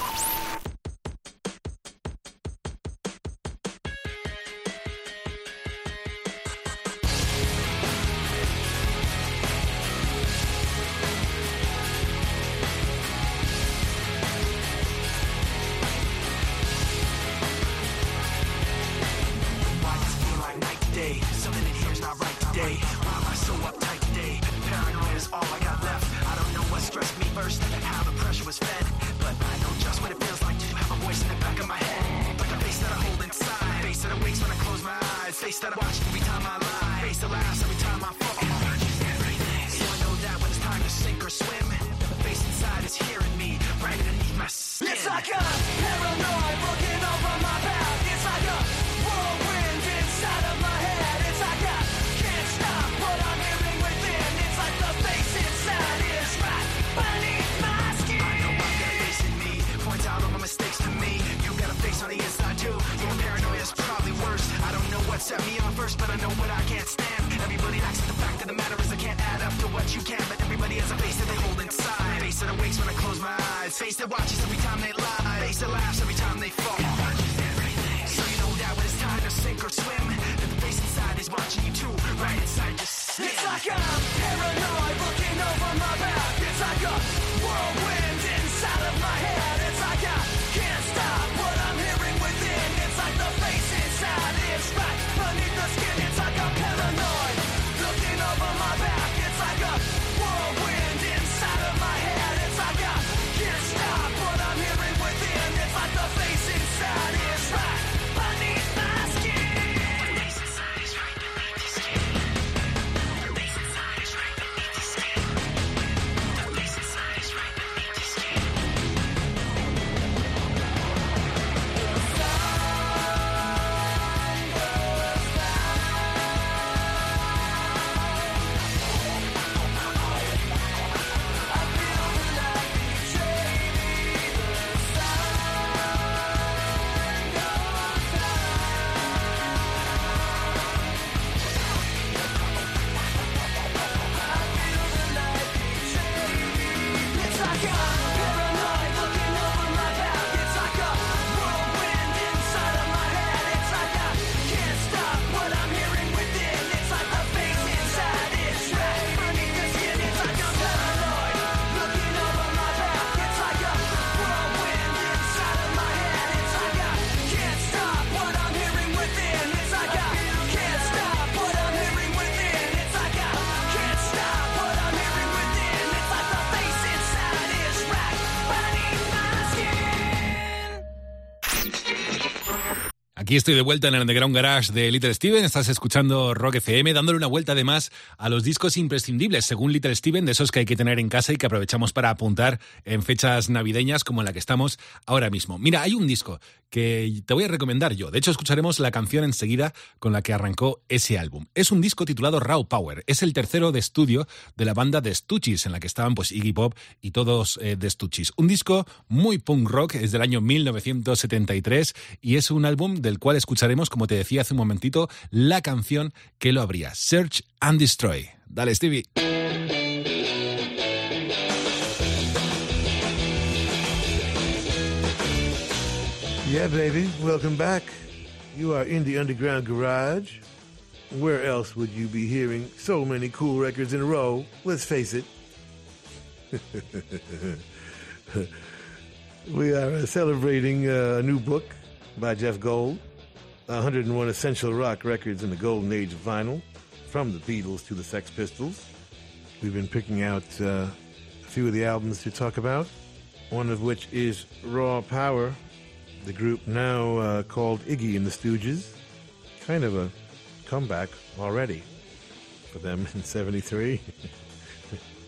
Aquí estoy de vuelta en el Underground Garage de Little Steven. Estás escuchando Rock FM, dándole una vuelta además a los discos imprescindibles, según Little Steven, de esos que hay que tener en casa y que aprovechamos para apuntar en fechas navideñas como la que estamos ahora mismo. Mira, hay un disco que te voy a recomendar yo. De hecho, escucharemos la canción enseguida con la que arrancó ese álbum. Es un disco titulado Raw Power. Es el tercero de estudio de la banda The Stooges, en la que estaban pues Iggy Pop y todos eh, The Stooges. Un disco muy punk rock, es del año 1973 y es un álbum del cual escucharemos, como te decía hace un momentito, la canción que lo abría, Search and Destroy. Dale, Stevie. Yeah, baby. Welcome back. You are in the Underground Garage. Where else would you be hearing so many cool records in a row? Let's face it. we are uh, celebrating uh, a new book by Jeff Gold 101 Essential Rock Records in the Golden Age of Vinyl, from the Beatles to the Sex Pistols. We've been picking out uh, a few of the albums to talk about, one of which is Raw Power, the group now uh, called Iggy and the Stooges. Kind of a comeback already for them in 73.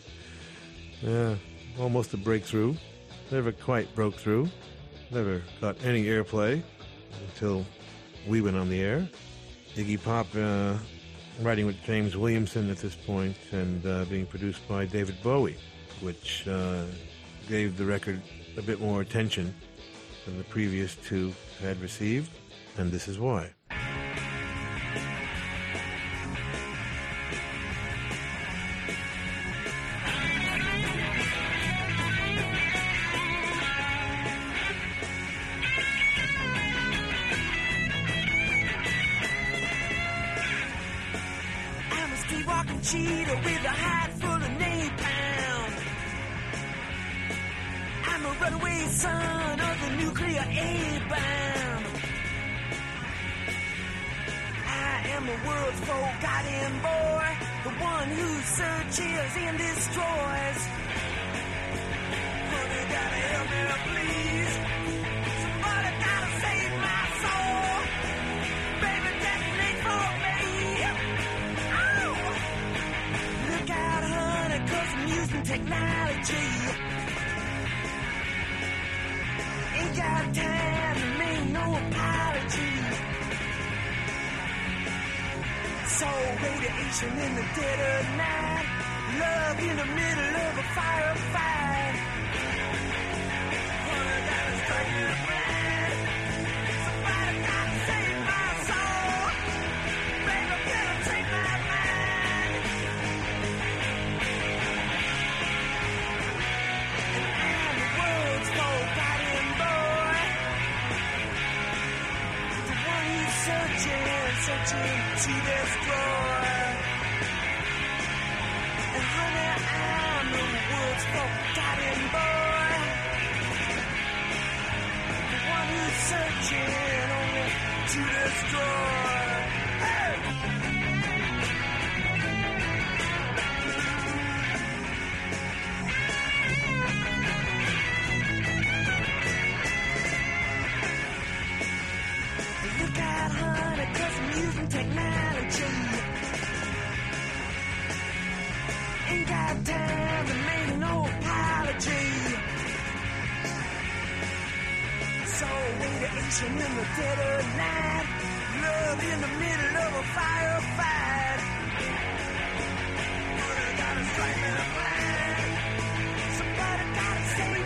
yeah, almost a breakthrough. Never quite broke through. Never got any airplay until we went on the air. Iggy Pop uh, writing with James Williamson at this point and uh, being produced by David Bowie, which uh, gave the record a bit more attention than the previous two had received, and this is why. So radiation in the dead of night. Love in the middle of a firefight. And honey, I'm the world's forgotten boy. The one who's searching only to destroy. Radiation in the dead of night. Love in the middle of a firefight. Honey, gotta strike me blind. Somebody gotta save my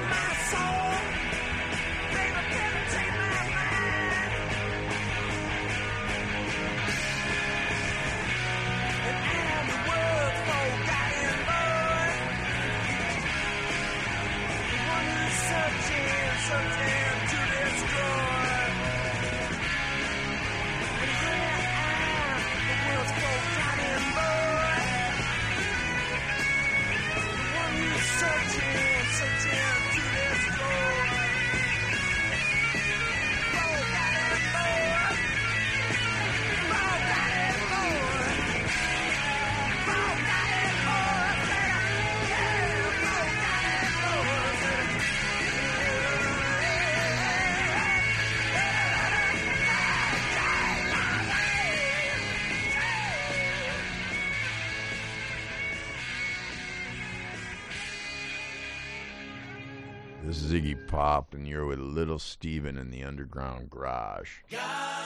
And you're with Little Steven in the Underground Garage. I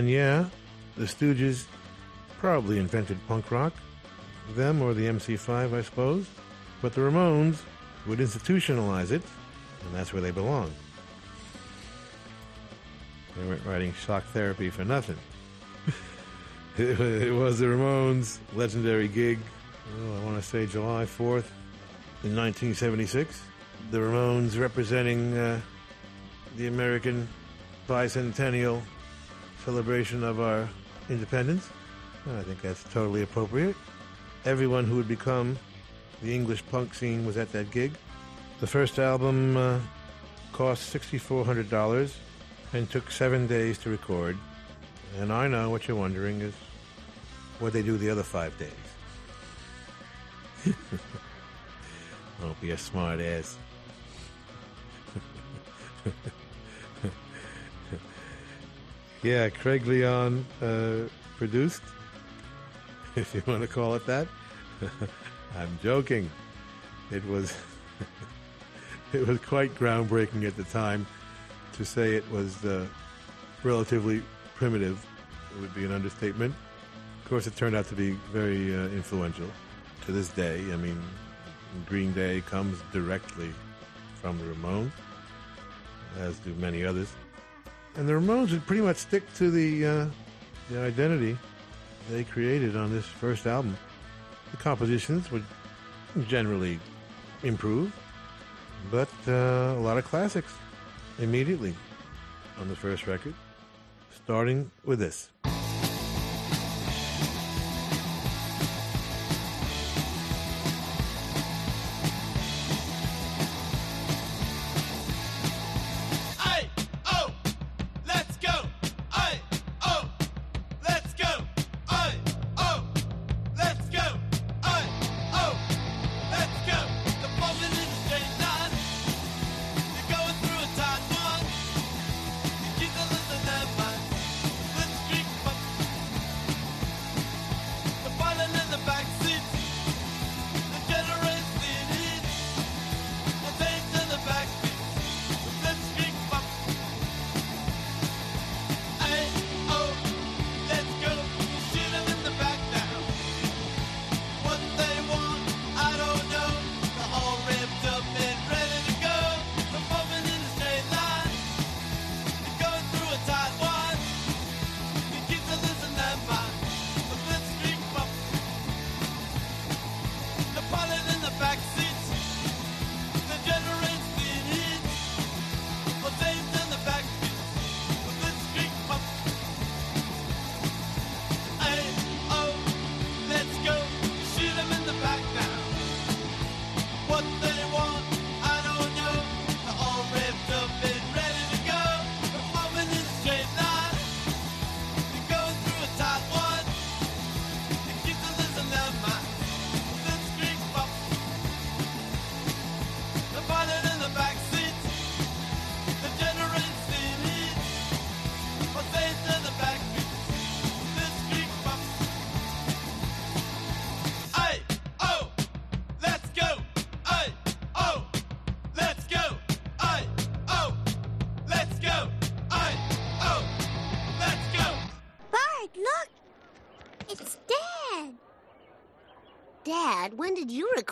And yeah, the Stooges probably invented punk rock. Them or the MC5, I suppose. But the Ramones would institutionalize it, and that's where they belong. They weren't writing shock therapy for nothing. it, it was the Ramones' legendary gig, oh, I want to say July 4th in 1976. The Ramones representing uh, the American bicentennial celebration of our independence. I think that's totally appropriate. Everyone who would become the English punk scene was at that gig. The first album uh, cost $6,400 and took seven days to record. And I know what you're wondering is what they do the other five days. Don't be a smart ass. yeah, Craig Leon uh, produced, if you want to call it that. I'm joking. It was it was quite groundbreaking at the time. To say it was uh, relatively primitive would be an understatement. Of course, it turned out to be very uh, influential to this day. I mean, Green Day comes directly from the Ramones, as do many others. And the Ramones would pretty much stick to the, uh, the identity they created on this first album. The compositions would generally improve, but uh, a lot of classics immediately on the first record, starting with this.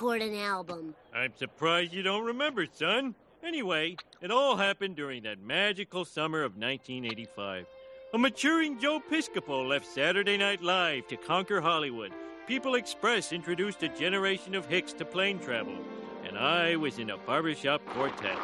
record an album. I'm surprised you don't remember, son. Anyway, it all happened during that magical summer of 1985. A maturing Joe Piscopo left Saturday Night Live to conquer Hollywood. People Express introduced a generation of hicks to plane travel, and I was in a barbershop quartet.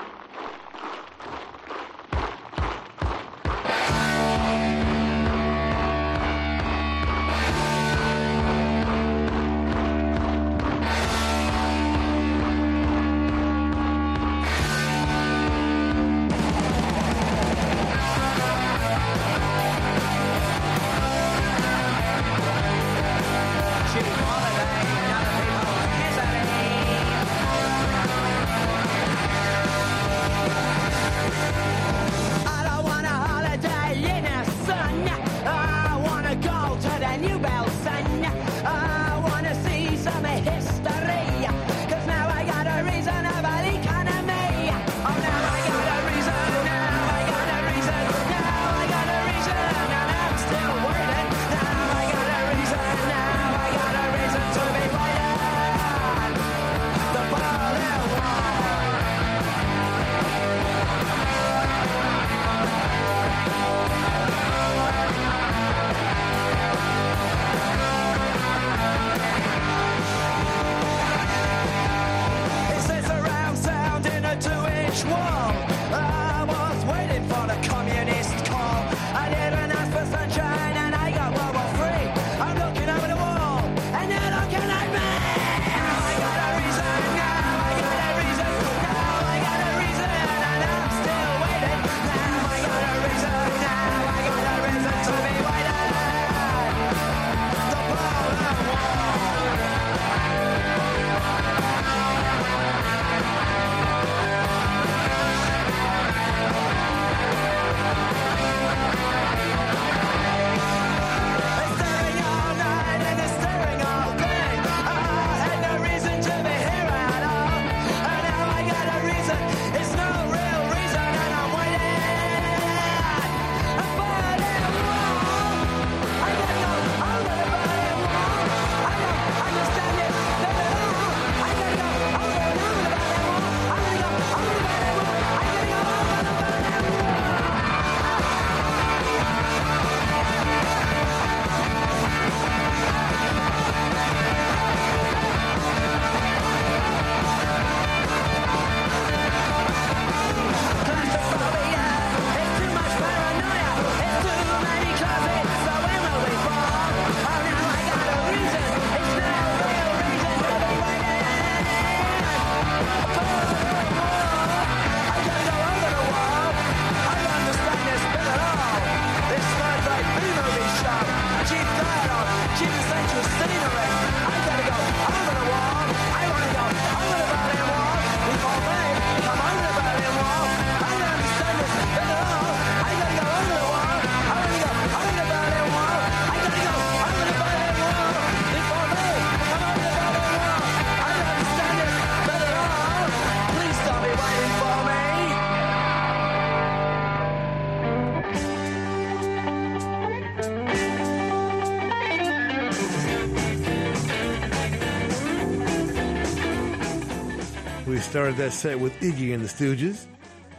Started that set with Iggy and the Stooges,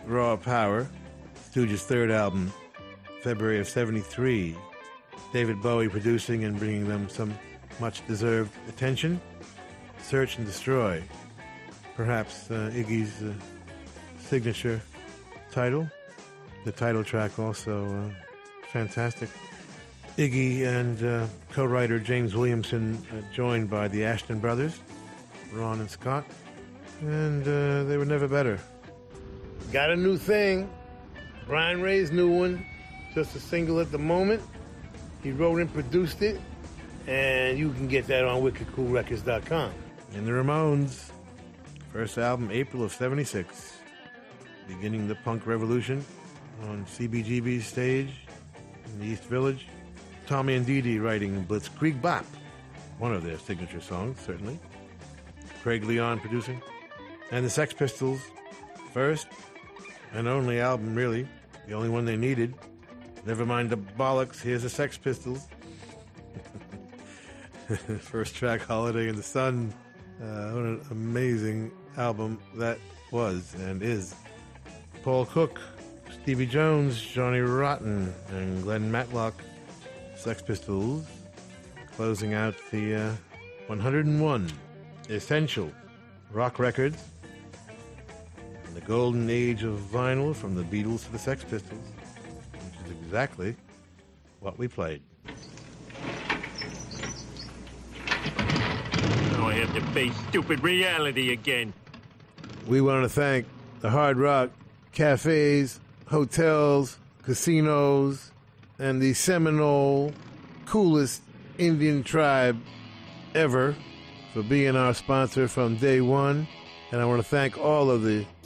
Raw Power, Stooges' third album, February of 73. David Bowie producing and bringing them some much deserved attention. Search and Destroy, perhaps uh, Iggy's uh, signature title. The title track also uh, fantastic. Iggy and uh, co-writer James Williamson uh, joined by the Asheton brothers, Ron and Scott, and uh, they were never better. Got a new thing. Brian Ray's new one. Just a single at the moment. He wrote and produced it. And you can get that on wickedcoolrecords.com. And the Ramones, first album, April of 76, beginning the punk revolution on CBGB's stage in the East Village. Tommy and Dee Dee writing Blitzkrieg Bop, one of their signature songs, certainly. Craig Leon producing. And the Sex Pistols, first and only album, really, the only one they needed. Never mind the bollocks, here's the Sex Pistols. First track, Holiday in the Sun. Uh, what an amazing album that was and is. Paul Cook, Stevie Jones, Johnny Rotten, and Glenn Matlock, Sex Pistols, closing out the uh, 101 essential rock records. The golden age of vinyl from the Beatles to the Sex Pistols, which is exactly what we played. Now I have to face stupid reality again. We want to thank the Hard Rock cafes, hotels, casinos, and the Seminole coolest Indian tribe ever for being our sponsor from day one. And I want to thank all of the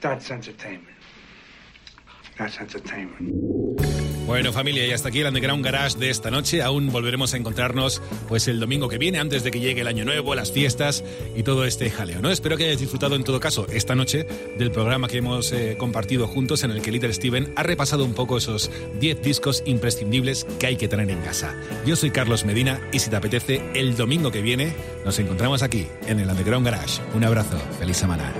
That's entertainment. That's entertainment. Bueno, familia, y hasta aquí el Underground Garage de esta noche. Aún volveremos a encontrarnos pues el domingo que viene, antes de que llegue el año nuevo, las fiestas y todo este jaleo, ¿no? Espero que hayáis disfrutado en todo caso esta noche del programa que hemos eh, compartido juntos en el que Little Steven ha repasado un poco esos 10 discos imprescindibles que hay que tener en casa. Yo soy Carlos Medina y si te apetece, el domingo que viene nos encontramos aquí en el Underground Garage. Un abrazo, feliz semana.